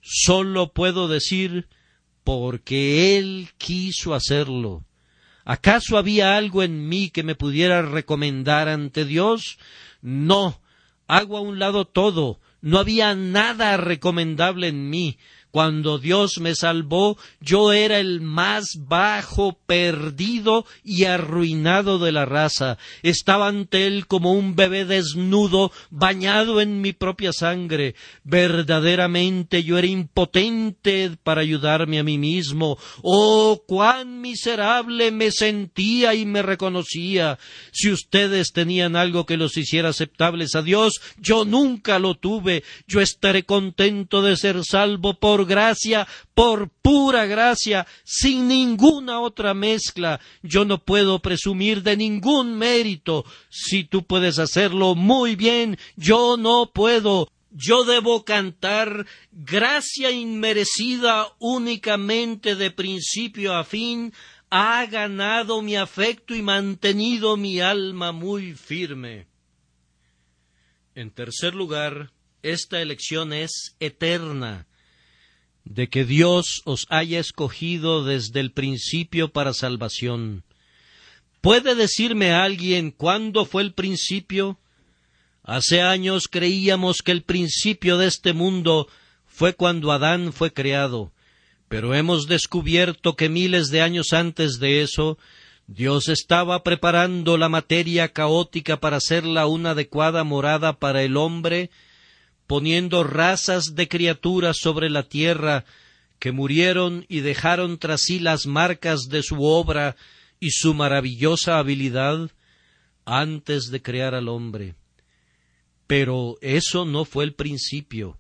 Solo puedo decir porque Él quiso hacerlo. ¿Acaso había algo en mí que me pudiera recomendar ante Dios? No. Hago a un lado todo. No había nada recomendable en mí. Cuando Dios me salvó, yo era el más bajo, perdido y arruinado de la raza. Estaba ante Él como un bebé desnudo, bañado en mi propia sangre. Verdaderamente yo era impotente para ayudarme a mí mismo. Oh, cuán miserable me sentía y me reconocía. Si ustedes tenían algo que los hiciera aceptables a Dios, yo nunca lo tuve. Yo estaré contento de ser salvo por gracia, por pura gracia, sin ninguna otra mezcla. Yo no puedo presumir de ningún mérito. Si tú puedes hacerlo muy bien, yo no puedo. Yo debo cantar gracia inmerecida únicamente de principio a fin, ha ganado mi afecto y mantenido mi alma muy firme. En tercer lugar, esta elección es eterna de que Dios os haya escogido desde el principio para salvación. ¿Puede decirme alguien cuándo fue el principio? Hace años creíamos que el principio de este mundo fue cuando Adán fue creado, pero hemos descubierto que miles de años antes de eso, Dios estaba preparando la materia caótica para hacerla una adecuada morada para el hombre poniendo razas de criaturas sobre la tierra que murieron y dejaron tras sí las marcas de su obra y su maravillosa habilidad antes de crear al hombre. Pero eso no fue el principio,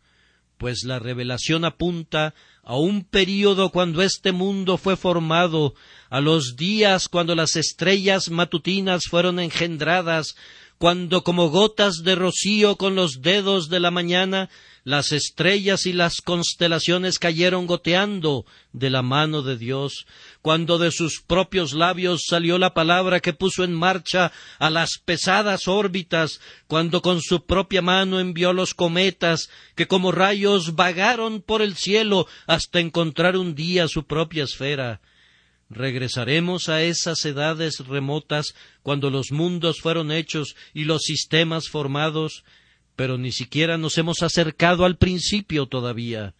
pues la revelación apunta a un período cuando este mundo fue formado, a los días cuando las estrellas matutinas fueron engendradas, cuando como gotas de rocío con los dedos de la mañana las estrellas y las constelaciones cayeron goteando de la mano de Dios, cuando de sus propios labios salió la palabra que puso en marcha a las pesadas órbitas, cuando con su propia mano envió los cometas que como rayos vagaron por el cielo hasta encontrar un día su propia esfera, Regresaremos a esas edades remotas cuando los mundos fueron hechos y los sistemas formados, pero ni siquiera nos hemos acercado al principio todavía,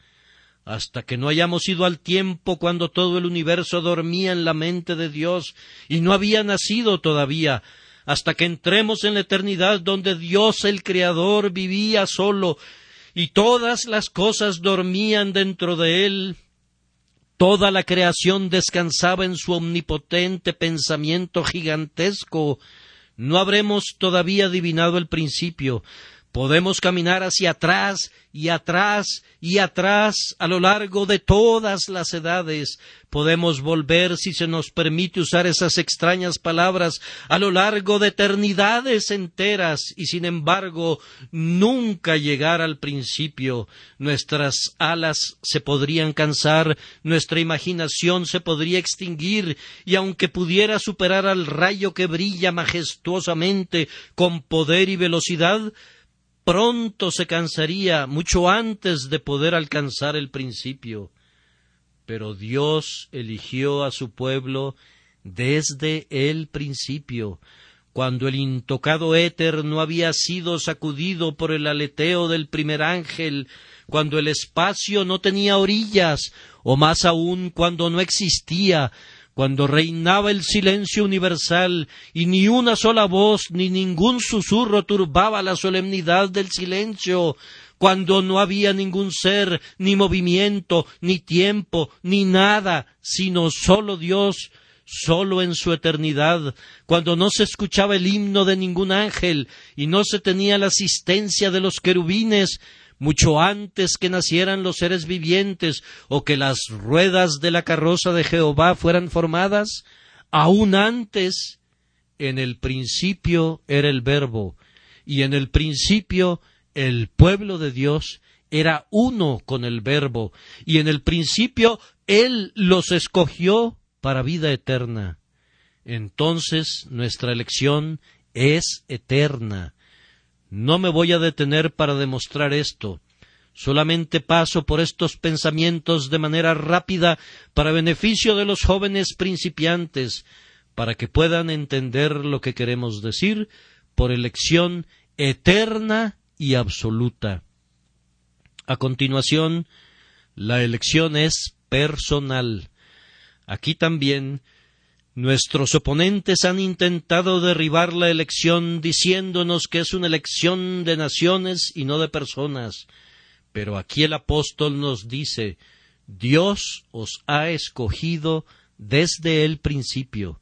hasta que no hayamos ido al tiempo cuando todo el universo dormía en la mente de Dios y no había nacido todavía, hasta que entremos en la eternidad donde Dios el Creador vivía solo y todas las cosas dormían dentro de él Toda la creación descansaba en su omnipotente pensamiento gigantesco. No habremos todavía adivinado el principio, Podemos caminar hacia atrás y atrás y atrás a lo largo de todas las edades. Podemos volver, si se nos permite usar esas extrañas palabras, a lo largo de eternidades enteras y sin embargo nunca llegar al principio. Nuestras alas se podrían cansar, nuestra imaginación se podría extinguir y aunque pudiera superar al rayo que brilla majestuosamente con poder y velocidad, pronto se cansaría mucho antes de poder alcanzar el principio. Pero Dios eligió a su pueblo desde el principio, cuando el intocado éter no había sido sacudido por el aleteo del primer ángel, cuando el espacio no tenía orillas, o más aún cuando no existía, cuando reinaba el silencio universal y ni una sola voz ni ningún susurro turbaba la solemnidad del silencio, cuando no había ningún ser, ni movimiento, ni tiempo, ni nada, sino solo Dios, solo en su eternidad, cuando no se escuchaba el himno de ningún ángel y no se tenía la asistencia de los querubines, mucho antes que nacieran los seres vivientes o que las ruedas de la carroza de Jehová fueran formadas, aún antes, en el principio era el verbo, y en el principio el pueblo de Dios era uno con el verbo, y en el principio Él los escogió para vida eterna. Entonces nuestra elección es eterna no me voy a detener para demostrar esto. Solamente paso por estos pensamientos de manera rápida para beneficio de los jóvenes principiantes, para que puedan entender lo que queremos decir por elección eterna y absoluta. A continuación, La elección es personal. Aquí también nuestros oponentes han intentado derribar la elección diciéndonos que es una elección de naciones y no de personas. Pero aquí el apóstol nos dice Dios os ha escogido desde el principio.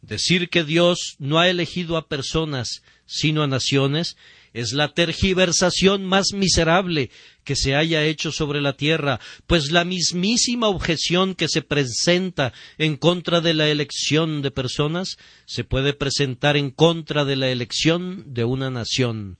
Decir que Dios no ha elegido a personas, sino a naciones, es la tergiversación más miserable que se haya hecho sobre la tierra, pues la mismísima objeción que se presenta en contra de la elección de personas se puede presentar en contra de la elección de una nación.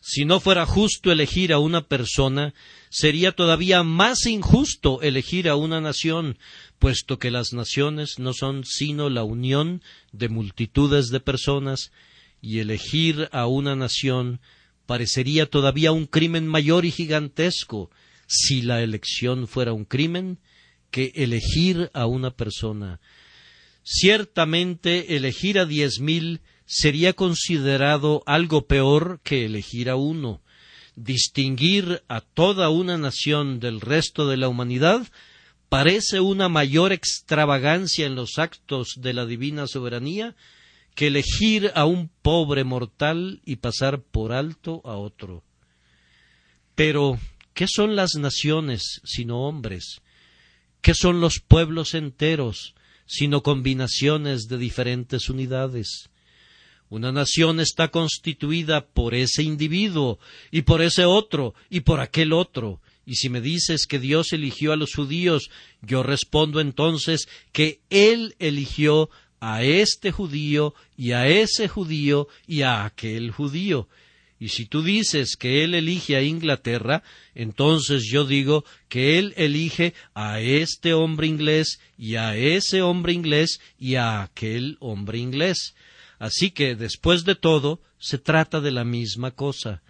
Si no fuera justo elegir a una persona, sería todavía más injusto elegir a una nación, puesto que las naciones no son sino la unión de multitudes de personas, y elegir a una nación parecería todavía un crimen mayor y gigantesco si la elección fuera un crimen que elegir a una persona. Ciertamente elegir a diez mil sería considerado algo peor que elegir a uno. Distinguir a toda una nación del resto de la humanidad parece una mayor extravagancia en los actos de la divina soberanía que elegir a un pobre mortal y pasar por alto a otro. Pero, ¿qué son las naciones sino hombres? ¿Qué son los pueblos enteros sino combinaciones de diferentes unidades? Una nación está constituida por ese individuo y por ese otro y por aquel otro. Y si me dices que Dios eligió a los judíos, yo respondo entonces que Él eligió a este judío y a ese judío y a aquel judío. Y si tú dices que Él elige a Inglaterra, entonces yo digo que Él elige a este hombre inglés y a ese hombre inglés y a aquel hombre inglés. Así que, después de todo, se trata de la misma cosa.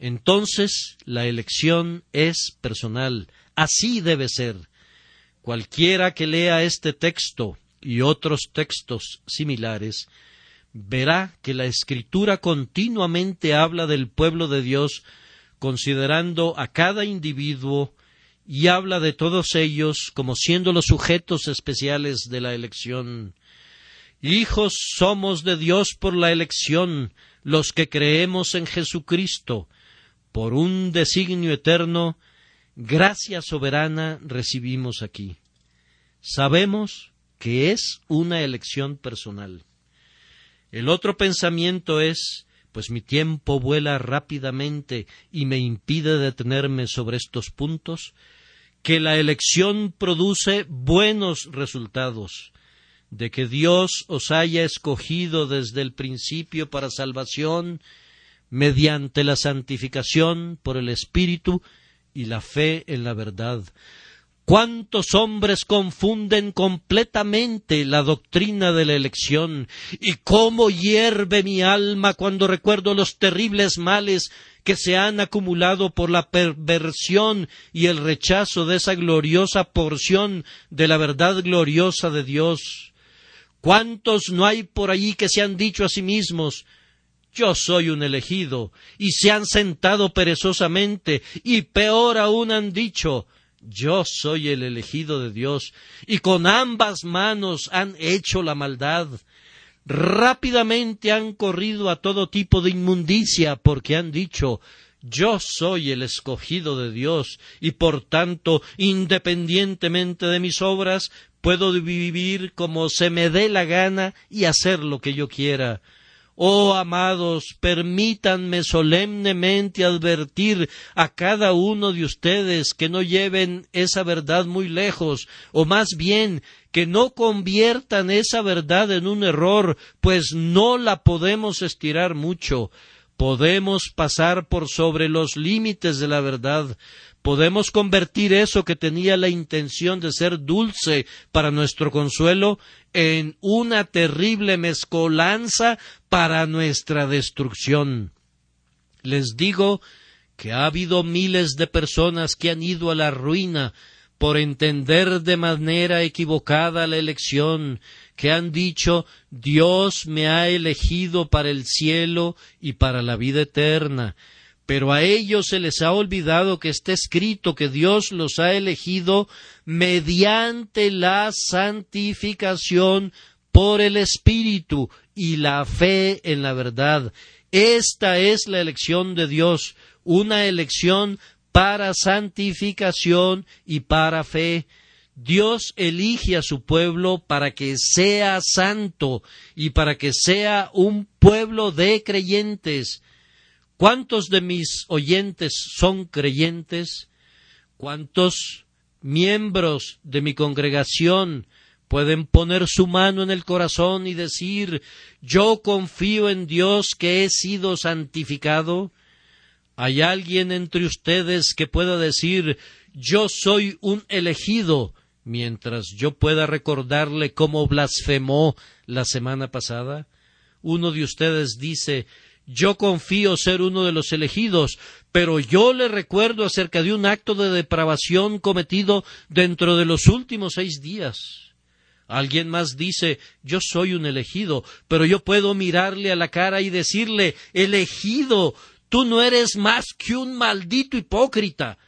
Entonces, la elección es personal. Así debe ser. Cualquiera que lea este texto y otros textos similares, verá que la escritura continuamente habla del pueblo de Dios considerando a cada individuo y habla de todos ellos como siendo los sujetos especiales de la elección. Hijos somos de Dios por la elección, los que creemos en Jesucristo, por un designio eterno, gracia soberana recibimos aquí. Sabemos que es una elección personal. El otro pensamiento es pues mi tiempo vuela rápidamente y me impide detenerme sobre estos puntos, que la elección produce buenos resultados, de que Dios os haya escogido desde el principio para salvación, mediante la santificación por el Espíritu y la fe en la verdad, ¿Cuántos hombres confunden completamente la doctrina de la elección? ¿Y cómo hierve mi alma cuando recuerdo los terribles males que se han acumulado por la perversión y el rechazo de esa gloriosa porción de la verdad gloriosa de Dios? ¿Cuántos no hay por allí que se han dicho a sí mismos yo soy un elegido, y se han sentado perezosamente, y peor aún han dicho yo soy el elegido de Dios, y con ambas manos han hecho la maldad. Rápidamente han corrido a todo tipo de inmundicia, porque han dicho yo soy el escogido de Dios, y por tanto, independientemente de mis obras, puedo vivir como se me dé la gana y hacer lo que yo quiera. Oh amados, permítanme solemnemente advertir a cada uno de ustedes que no lleven esa verdad muy lejos, o más bien que no conviertan esa verdad en un error, pues no la podemos estirar mucho. Podemos pasar por sobre los límites de la verdad, podemos convertir eso que tenía la intención de ser dulce para nuestro consuelo en una terrible mezcolanza para nuestra destrucción. Les digo que ha habido miles de personas que han ido a la ruina por entender de manera equivocada la elección, que han dicho Dios me ha elegido para el cielo y para la vida eterna, pero a ellos se les ha olvidado que está escrito que Dios los ha elegido mediante la santificación por el Espíritu y la fe en la verdad. Esta es la elección de Dios, una elección para santificación y para fe. Dios elige a su pueblo para que sea santo y para que sea un pueblo de creyentes. ¿Cuántos de mis oyentes son creyentes? ¿Cuántos miembros de mi congregación pueden poner su mano en el corazón y decir yo confío en Dios que he sido santificado? ¿Hay alguien entre ustedes que pueda decir yo soy un elegido mientras yo pueda recordarle cómo blasfemó la semana pasada? Uno de ustedes dice yo confío ser uno de los elegidos, pero yo le recuerdo acerca de un acto de depravación cometido dentro de los últimos seis días. Alguien más dice yo soy un elegido, pero yo puedo mirarle a la cara y decirle elegido, tú no eres más que un maldito hipócrita.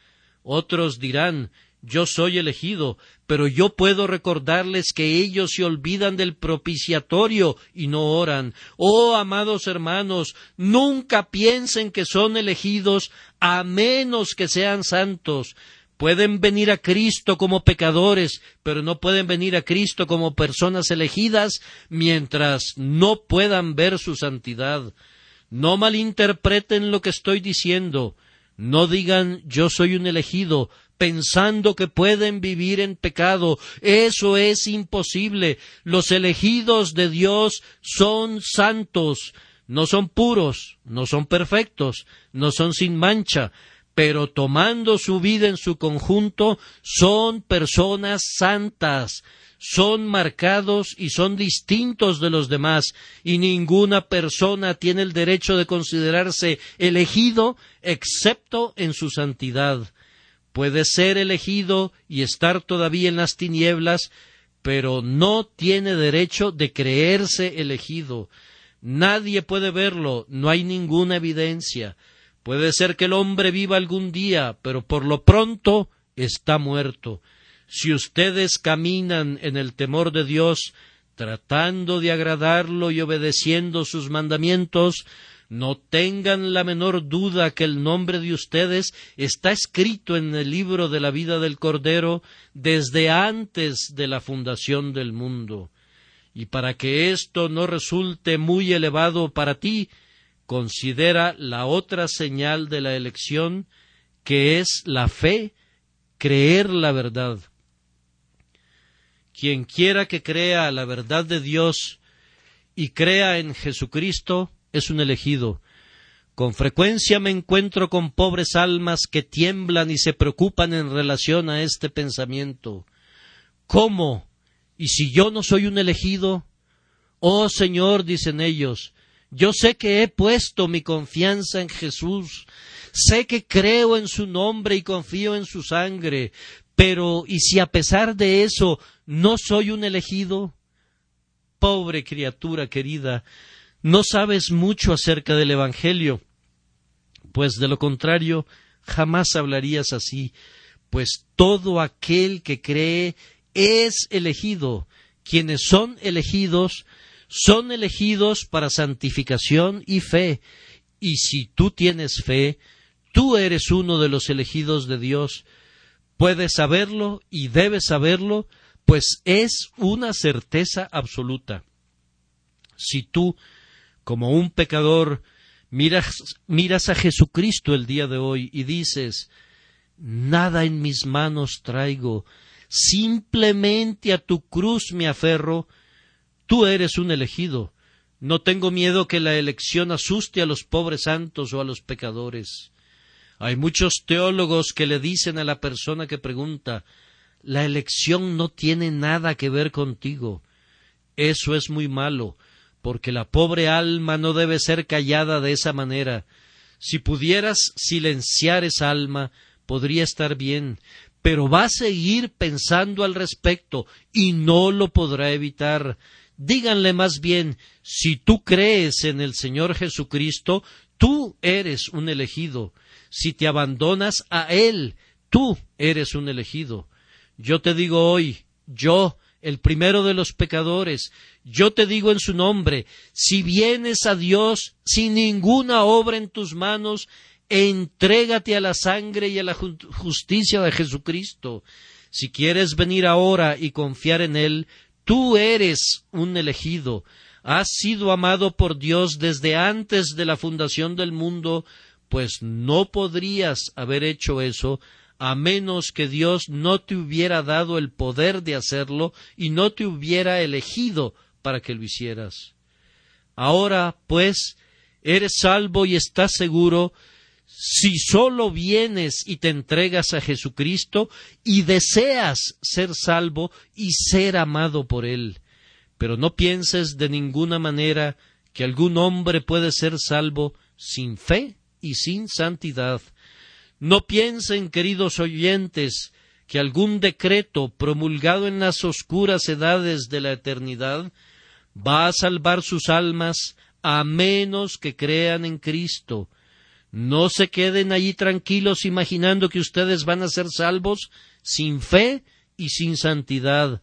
Otros dirán yo soy elegido, pero yo puedo recordarles que ellos se olvidan del propiciatorio y no oran. Oh, amados hermanos, nunca piensen que son elegidos a menos que sean santos. Pueden venir a Cristo como pecadores, pero no pueden venir a Cristo como personas elegidas mientras no puedan ver su santidad. No malinterpreten lo que estoy diciendo. No digan yo soy un elegido, pensando que pueden vivir en pecado. Eso es imposible. Los elegidos de Dios son santos, no son puros, no son perfectos, no son sin mancha, pero tomando su vida en su conjunto, son personas santas, son marcados y son distintos de los demás, y ninguna persona tiene el derecho de considerarse elegido excepto en su santidad puede ser elegido y estar todavía en las tinieblas, pero no tiene derecho de creerse elegido. Nadie puede verlo, no hay ninguna evidencia. Puede ser que el hombre viva algún día, pero por lo pronto está muerto. Si ustedes caminan en el temor de Dios, tratando de agradarlo y obedeciendo sus mandamientos, no tengan la menor duda que el nombre de ustedes está escrito en el libro de la vida del Cordero desde antes de la fundación del mundo. Y para que esto no resulte muy elevado para ti, considera la otra señal de la elección, que es la fe, creer la verdad. Quien quiera que crea la verdad de Dios y crea en Jesucristo, es un elegido. Con frecuencia me encuentro con pobres almas que tiemblan y se preocupan en relación a este pensamiento. ¿Cómo? ¿Y si yo no soy un elegido? Oh Señor, dicen ellos, yo sé que he puesto mi confianza en Jesús, sé que creo en su nombre y confío en su sangre, pero ¿y si a pesar de eso no soy un elegido? Pobre criatura querida, no sabes mucho acerca del Evangelio, pues de lo contrario jamás hablarías así, pues todo aquel que cree es elegido. Quienes son elegidos son elegidos para santificación y fe. Y si tú tienes fe, tú eres uno de los elegidos de Dios. Puedes saberlo y debes saberlo, pues es una certeza absoluta. Si tú como un pecador, miras, miras a Jesucristo el día de hoy y dices, nada en mis manos traigo, simplemente a tu cruz me aferro, tú eres un elegido. No tengo miedo que la elección asuste a los pobres santos o a los pecadores. Hay muchos teólogos que le dicen a la persona que pregunta la elección no tiene nada que ver contigo. Eso es muy malo porque la pobre alma no debe ser callada de esa manera. Si pudieras silenciar esa alma, podría estar bien, pero va a seguir pensando al respecto y no lo podrá evitar. Díganle más bien, si tú crees en el Señor Jesucristo, tú eres un elegido. Si te abandonas a Él, tú eres un elegido. Yo te digo hoy, yo, el primero de los pecadores, yo te digo en su nombre, si vienes a Dios sin ninguna obra en tus manos, entrégate a la sangre y a la justicia de Jesucristo. Si quieres venir ahora y confiar en Él, tú eres un elegido. Has sido amado por Dios desde antes de la fundación del mundo, pues no podrías haber hecho eso a menos que Dios no te hubiera dado el poder de hacerlo y no te hubiera elegido para que lo hicieras. Ahora, pues, eres salvo y estás seguro si sólo vienes y te entregas a Jesucristo y deseas ser salvo y ser amado por Él. Pero no pienses de ninguna manera que algún hombre puede ser salvo sin fe y sin santidad. No piensen, queridos oyentes, que algún decreto promulgado en las oscuras edades de la eternidad va a salvar sus almas a menos que crean en Cristo. No se queden allí tranquilos imaginando que ustedes van a ser salvos sin fe y sin santidad.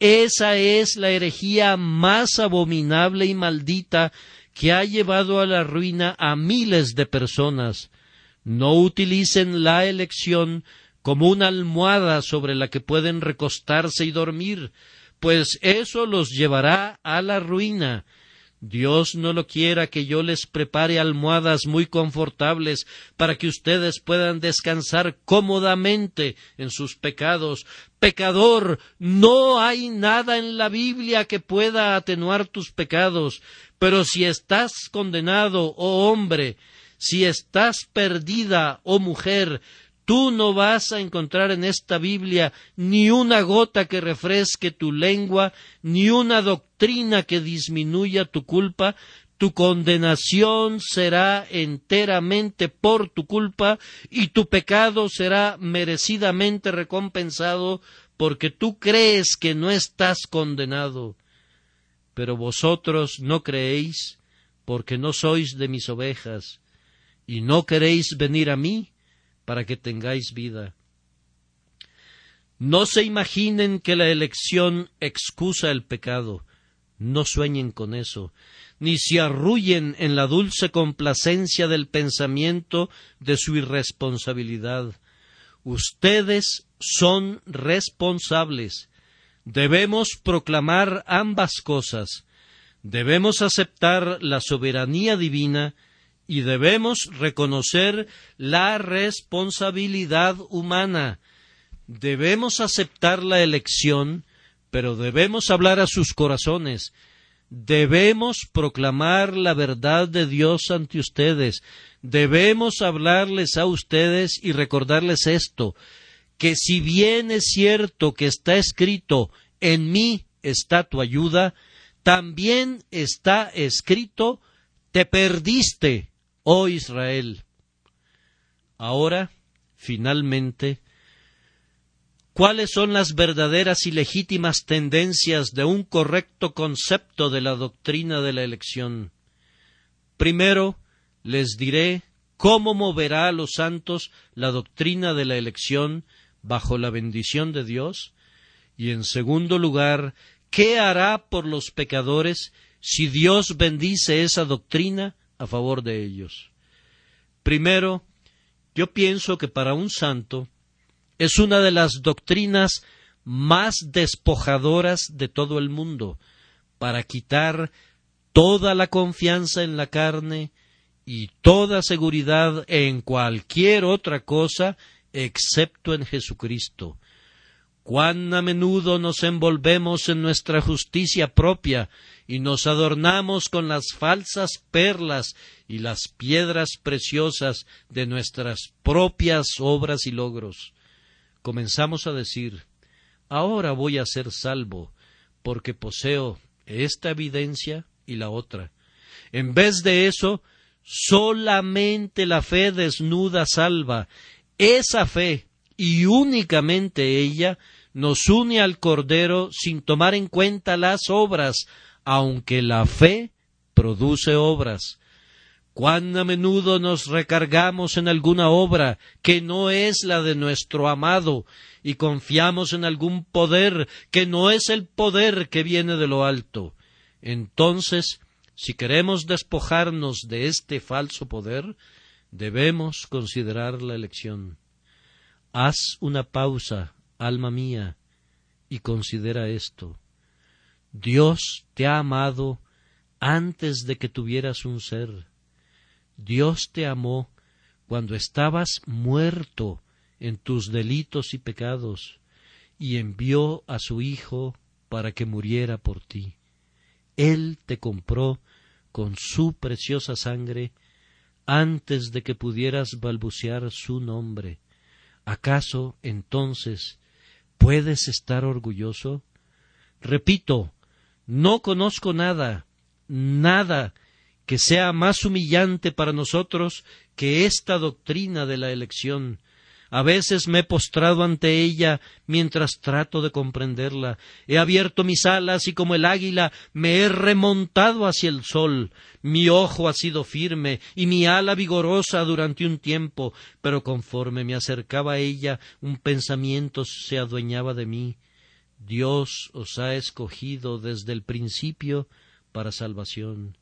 Esa es la herejía más abominable y maldita que ha llevado a la ruina a miles de personas. No utilicen la elección como una almohada sobre la que pueden recostarse y dormir, pues eso los llevará a la ruina. Dios no lo quiera que yo les prepare almohadas muy confortables para que ustedes puedan descansar cómodamente en sus pecados. Pecador, no hay nada en la Biblia que pueda atenuar tus pecados. Pero si estás condenado, oh hombre, si estás perdida, oh mujer, tú no vas a encontrar en esta Biblia ni una gota que refresque tu lengua, ni una doctrina que disminuya tu culpa, tu condenación será enteramente por tu culpa y tu pecado será merecidamente recompensado porque tú crees que no estás condenado. Pero vosotros no creéis, porque no sois de mis ovejas, y no queréis venir a mí para que tengáis vida. No se imaginen que la elección excusa el pecado, no sueñen con eso, ni se arrullen en la dulce complacencia del pensamiento de su irresponsabilidad. Ustedes son responsables, Debemos proclamar ambas cosas. Debemos aceptar la soberanía divina y debemos reconocer la responsabilidad humana. Debemos aceptar la elección, pero debemos hablar a sus corazones. Debemos proclamar la verdad de Dios ante ustedes. Debemos hablarles a ustedes y recordarles esto que si bien es cierto que está escrito en mí está tu ayuda, también está escrito te perdiste, oh Israel. Ahora, finalmente, ¿cuáles son las verdaderas y legítimas tendencias de un correcto concepto de la doctrina de la elección? Primero, les diré cómo moverá a los santos la doctrina de la elección bajo la bendición de Dios? Y en segundo lugar, ¿qué hará por los pecadores si Dios bendice esa doctrina a favor de ellos? Primero, yo pienso que para un santo es una de las doctrinas más despojadoras de todo el mundo, para quitar toda la confianza en la carne y toda seguridad en cualquier otra cosa excepto en Jesucristo. Cuán a menudo nos envolvemos en nuestra justicia propia y nos adornamos con las falsas perlas y las piedras preciosas de nuestras propias obras y logros. Comenzamos a decir ahora voy a ser salvo, porque poseo esta evidencia y la otra. En vez de eso, solamente la fe desnuda salva, esa fe, y únicamente ella, nos une al Cordero sin tomar en cuenta las obras, aunque la fe produce obras. cuán a menudo nos recargamos en alguna obra que no es la de nuestro amado y confiamos en algún poder que no es el poder que viene de lo alto. Entonces, si queremos despojarnos de este falso poder, debemos considerar la elección. Haz una pausa, alma mía, y considera esto. Dios te ha amado antes de que tuvieras un ser. Dios te amó cuando estabas muerto en tus delitos y pecados, y envió a su Hijo para que muriera por ti. Él te compró con su preciosa sangre antes de que pudieras balbucear su nombre. ¿Acaso entonces puedes estar orgulloso? Repito, no conozco nada, nada que sea más humillante para nosotros que esta doctrina de la elección. A veces me he postrado ante ella mientras trato de comprenderla. He abierto mis alas y como el águila me he remontado hacia el sol. Mi ojo ha sido firme y mi ala vigorosa durante un tiempo, pero conforme me acercaba a ella un pensamiento se adueñaba de mí. Dios os ha escogido desde el principio para salvación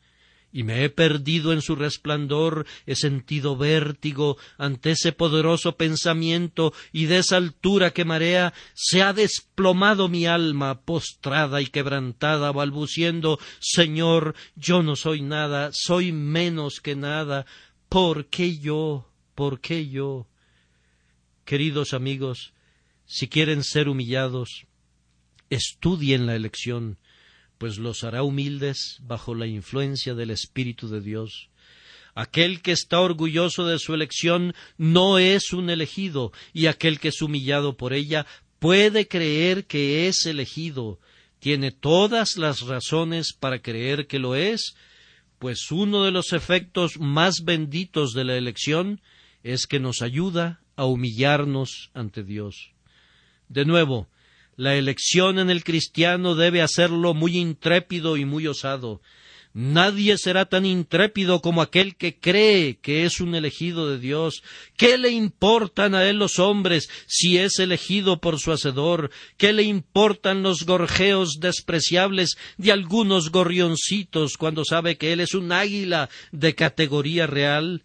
y me he perdido en su resplandor, he sentido vértigo ante ese poderoso pensamiento, y de esa altura que marea se ha desplomado mi alma, postrada y quebrantada, balbuciendo Señor, yo no soy nada, soy menos que nada, ¿por qué yo? ¿Por qué yo? Queridos amigos, si quieren ser humillados, estudien la elección, pues los hará humildes bajo la influencia del Espíritu de Dios. Aquel que está orgulloso de su elección no es un elegido, y aquel que es humillado por ella puede creer que es elegido. Tiene todas las razones para creer que lo es, pues uno de los efectos más benditos de la elección es que nos ayuda a humillarnos ante Dios. De nuevo, la elección en el cristiano debe hacerlo muy intrépido y muy osado. Nadie será tan intrépido como aquel que cree que es un elegido de Dios. ¿Qué le importan a él los hombres si es elegido por su Hacedor? ¿Qué le importan los gorjeos despreciables de algunos gorrioncitos cuando sabe que él es un águila de categoría real?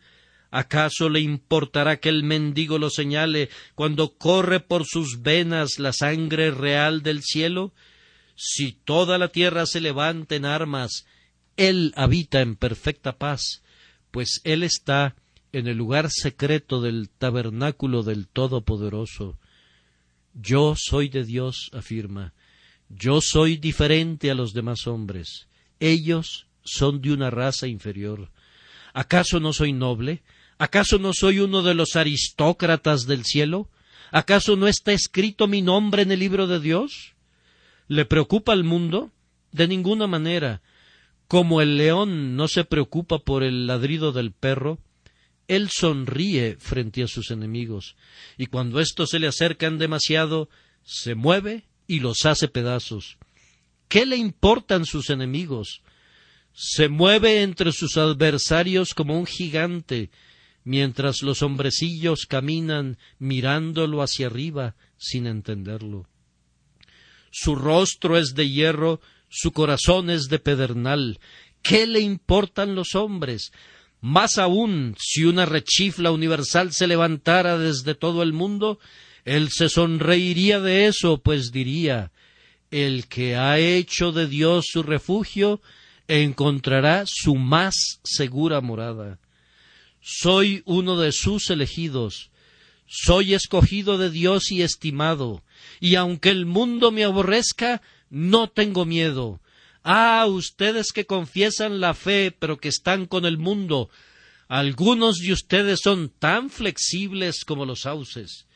¿Acaso le importará que el mendigo lo señale cuando corre por sus venas la sangre real del cielo? Si toda la tierra se levanta en armas, Él habita en perfecta paz, pues Él está en el lugar secreto del tabernáculo del Todopoderoso. Yo soy de Dios, afirma. Yo soy diferente a los demás hombres. Ellos son de una raza inferior. ¿Acaso no soy noble? ¿Acaso no soy uno de los aristócratas del cielo? ¿Acaso no está escrito mi nombre en el libro de Dios? ¿Le preocupa al mundo? De ninguna manera. Como el león no se preocupa por el ladrido del perro, él sonríe frente a sus enemigos, y cuando éstos se le acercan demasiado, se mueve y los hace pedazos. ¿Qué le importan sus enemigos? Se mueve entre sus adversarios como un gigante, mientras los hombrecillos caminan mirándolo hacia arriba sin entenderlo. Su rostro es de hierro, su corazón es de pedernal. ¿Qué le importan los hombres? Más aún, si una rechifla universal se levantara desde todo el mundo, él se sonreiría de eso, pues diría el que ha hecho de Dios su refugio encontrará su más segura morada soy uno de sus elegidos, soy escogido de Dios y estimado, y aunque el mundo me aborrezca, no tengo miedo. Ah, ustedes que confiesan la fe, pero que están con el mundo, algunos de ustedes son tan flexibles como los sauces.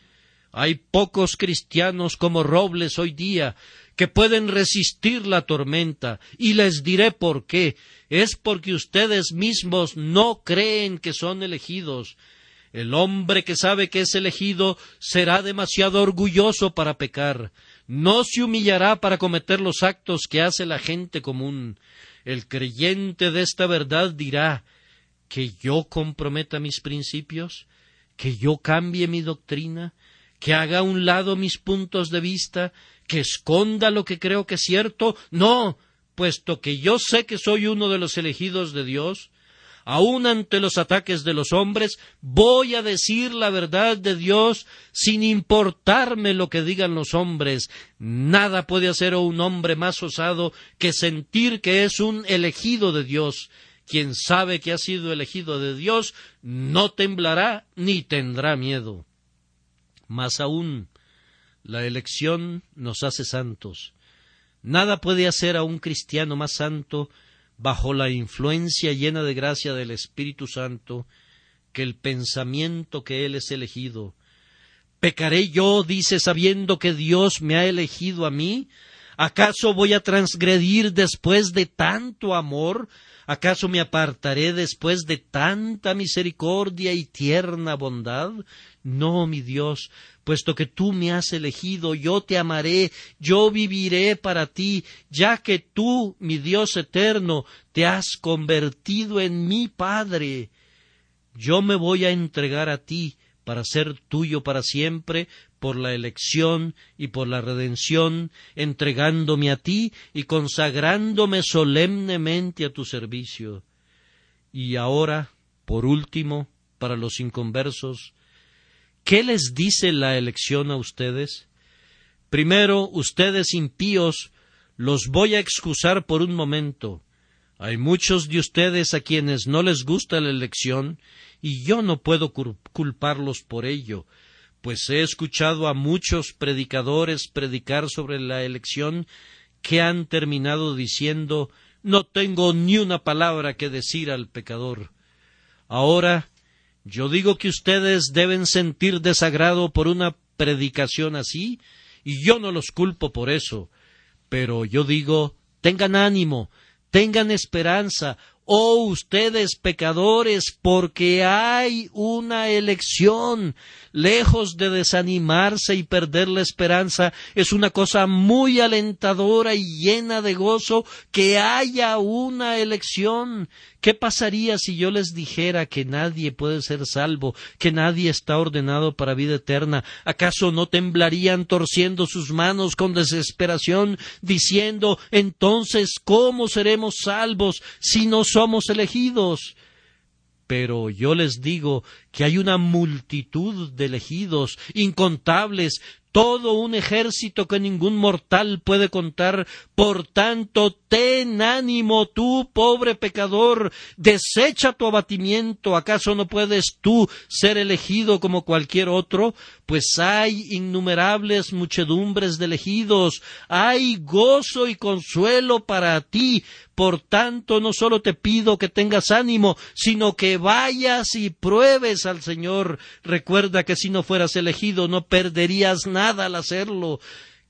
Hay pocos cristianos como robles hoy día que pueden resistir la tormenta, y les diré por qué. Es porque ustedes mismos no creen que son elegidos. El hombre que sabe que es elegido será demasiado orgulloso para pecar. No se humillará para cometer los actos que hace la gente común. El creyente de esta verdad dirá que yo comprometa mis principios, que yo cambie mi doctrina, que haga a un lado mis puntos de vista, que esconda lo que creo que es cierto. No, puesto que yo sé que soy uno de los elegidos de Dios, aun ante los ataques de los hombres, voy a decir la verdad de Dios sin importarme lo que digan los hombres. Nada puede hacer un hombre más osado que sentir que es un elegido de Dios. Quien sabe que ha sido elegido de Dios no temblará ni tendrá miedo. Más aún, la elección nos hace santos. Nada puede hacer a un cristiano más santo bajo la influencia llena de gracia del Espíritu Santo, que el pensamiento que Él es elegido. ¿Pecaré yo, dice, sabiendo que Dios me ha elegido a mí? ¿Acaso voy a transgredir después de tanto amor? ¿Acaso me apartaré después de tanta misericordia y tierna bondad? No, mi Dios, puesto que tú me has elegido, yo te amaré, yo viviré para ti, ya que tú, mi Dios eterno, te has convertido en mi Padre. Yo me voy a entregar a ti para ser tuyo para siempre, por la elección y por la redención, entregándome a ti y consagrándome solemnemente a tu servicio. Y ahora, por último, para los inconversos, ¿Qué les dice la elección a ustedes? Primero, ustedes impíos, los voy a excusar por un momento. Hay muchos de ustedes a quienes no les gusta la elección, y yo no puedo culparlos por ello, pues he escuchado a muchos predicadores predicar sobre la elección que han terminado diciendo no tengo ni una palabra que decir al pecador. Ahora yo digo que ustedes deben sentir desagrado por una predicación así, y yo no los culpo por eso. Pero yo digo, tengan ánimo, tengan esperanza, oh ustedes pecadores, porque hay una elección. Lejos de desanimarse y perder la esperanza, es una cosa muy alentadora y llena de gozo que haya una elección. ¿Qué pasaría si yo les dijera que nadie puede ser salvo, que nadie está ordenado para vida eterna? ¿Acaso no temblarían torciendo sus manos con desesperación, diciendo entonces cómo seremos salvos si no somos elegidos. Pero yo les digo que hay una multitud de elegidos, incontables, todo un ejército que ningún mortal puede contar. Por tanto, ten ánimo tú, pobre pecador, desecha tu abatimiento. ¿Acaso no puedes tú ser elegido como cualquier otro? Pues hay innumerables muchedumbres de elegidos, hay gozo y consuelo para ti. Por tanto, no solo te pido que tengas ánimo, sino que vayas y pruebes al Señor. Recuerda que si no fueras elegido no perderías nada al hacerlo.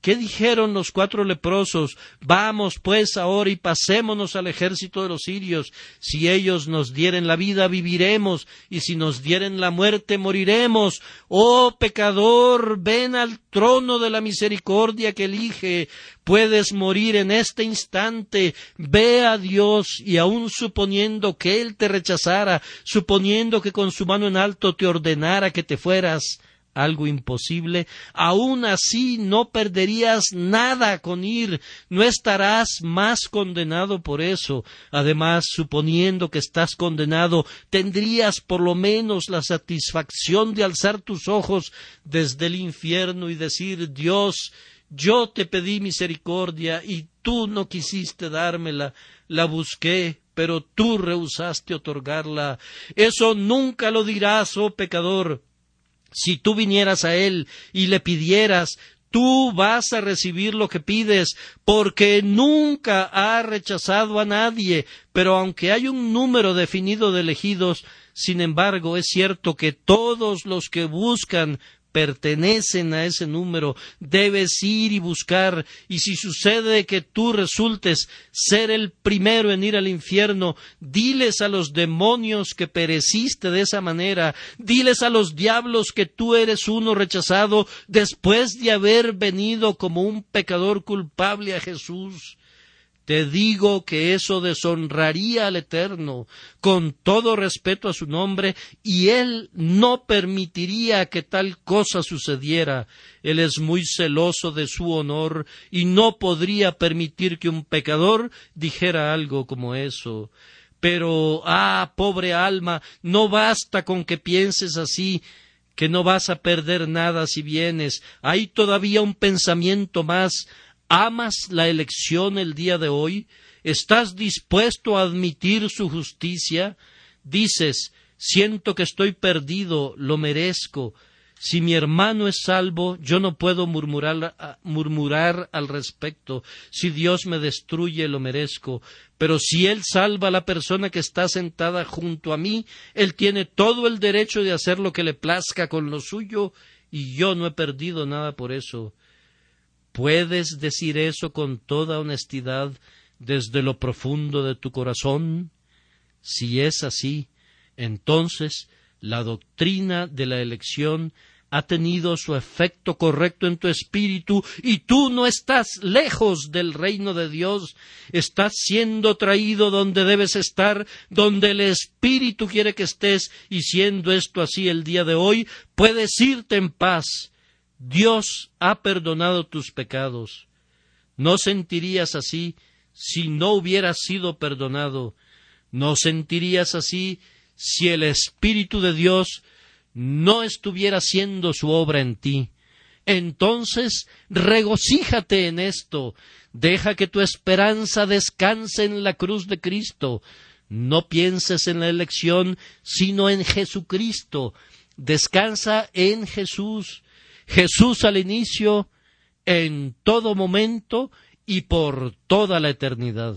¿Qué dijeron los cuatro leprosos? Vamos pues ahora y pasémonos al ejército de los sirios. Si ellos nos dieren la vida, viviremos, y si nos dieren la muerte, moriremos. Oh pecador, ven al trono de la misericordia que elige. Puedes morir en este instante. Ve a Dios, y aun suponiendo que Él te rechazara, suponiendo que con su mano en alto te ordenara que te fueras, algo imposible, aun así no perderías nada con ir, no estarás más condenado por eso. Además, suponiendo que estás condenado, tendrías por lo menos la satisfacción de alzar tus ojos desde el infierno y decir Dios, yo te pedí misericordia y tú no quisiste dármela, la busqué, pero tú rehusaste otorgarla. Eso nunca lo dirás, oh pecador si tú vinieras a Él y le pidieras, tú vas a recibir lo que pides, porque nunca ha rechazado a nadie, pero aunque hay un número definido de elegidos, sin embargo es cierto que todos los que buscan pertenecen a ese número, debes ir y buscar, y si sucede que tú resultes ser el primero en ir al infierno, diles a los demonios que pereciste de esa manera, diles a los diablos que tú eres uno rechazado después de haber venido como un pecador culpable a Jesús. Te digo que eso deshonraría al Eterno, con todo respeto a su nombre, y Él no permitiría que tal cosa sucediera. Él es muy celoso de su honor y no podría permitir que un pecador dijera algo como eso. Pero, ah, pobre alma, no basta con que pienses así, que no vas a perder nada si vienes. Hay todavía un pensamiento más. ¿Amas la elección el día de hoy? ¿Estás dispuesto a admitir su justicia? Dices, siento que estoy perdido, lo merezco. Si mi hermano es salvo, yo no puedo murmurar, murmurar, al respecto. Si Dios me destruye, lo merezco. Pero si Él salva a la persona que está sentada junto a mí, Él tiene todo el derecho de hacer lo que le plazca con lo suyo, y yo no he perdido nada por eso. ¿Puedes decir eso con toda honestidad desde lo profundo de tu corazón? Si es así, entonces la doctrina de la elección ha tenido su efecto correcto en tu espíritu y tú no estás lejos del reino de Dios, estás siendo traído donde debes estar, donde el espíritu quiere que estés. Y siendo esto así el día de hoy, puedes irte en paz Dios ha perdonado tus pecados. No sentirías así si no hubieras sido perdonado. No sentirías así si el Espíritu de Dios no estuviera haciendo su obra en ti. Entonces regocíjate en esto, deja que tu esperanza descanse en la cruz de Cristo. No pienses en la elección, sino en Jesucristo. Descansa en Jesús. Jesús al inicio, en todo momento y por toda la eternidad.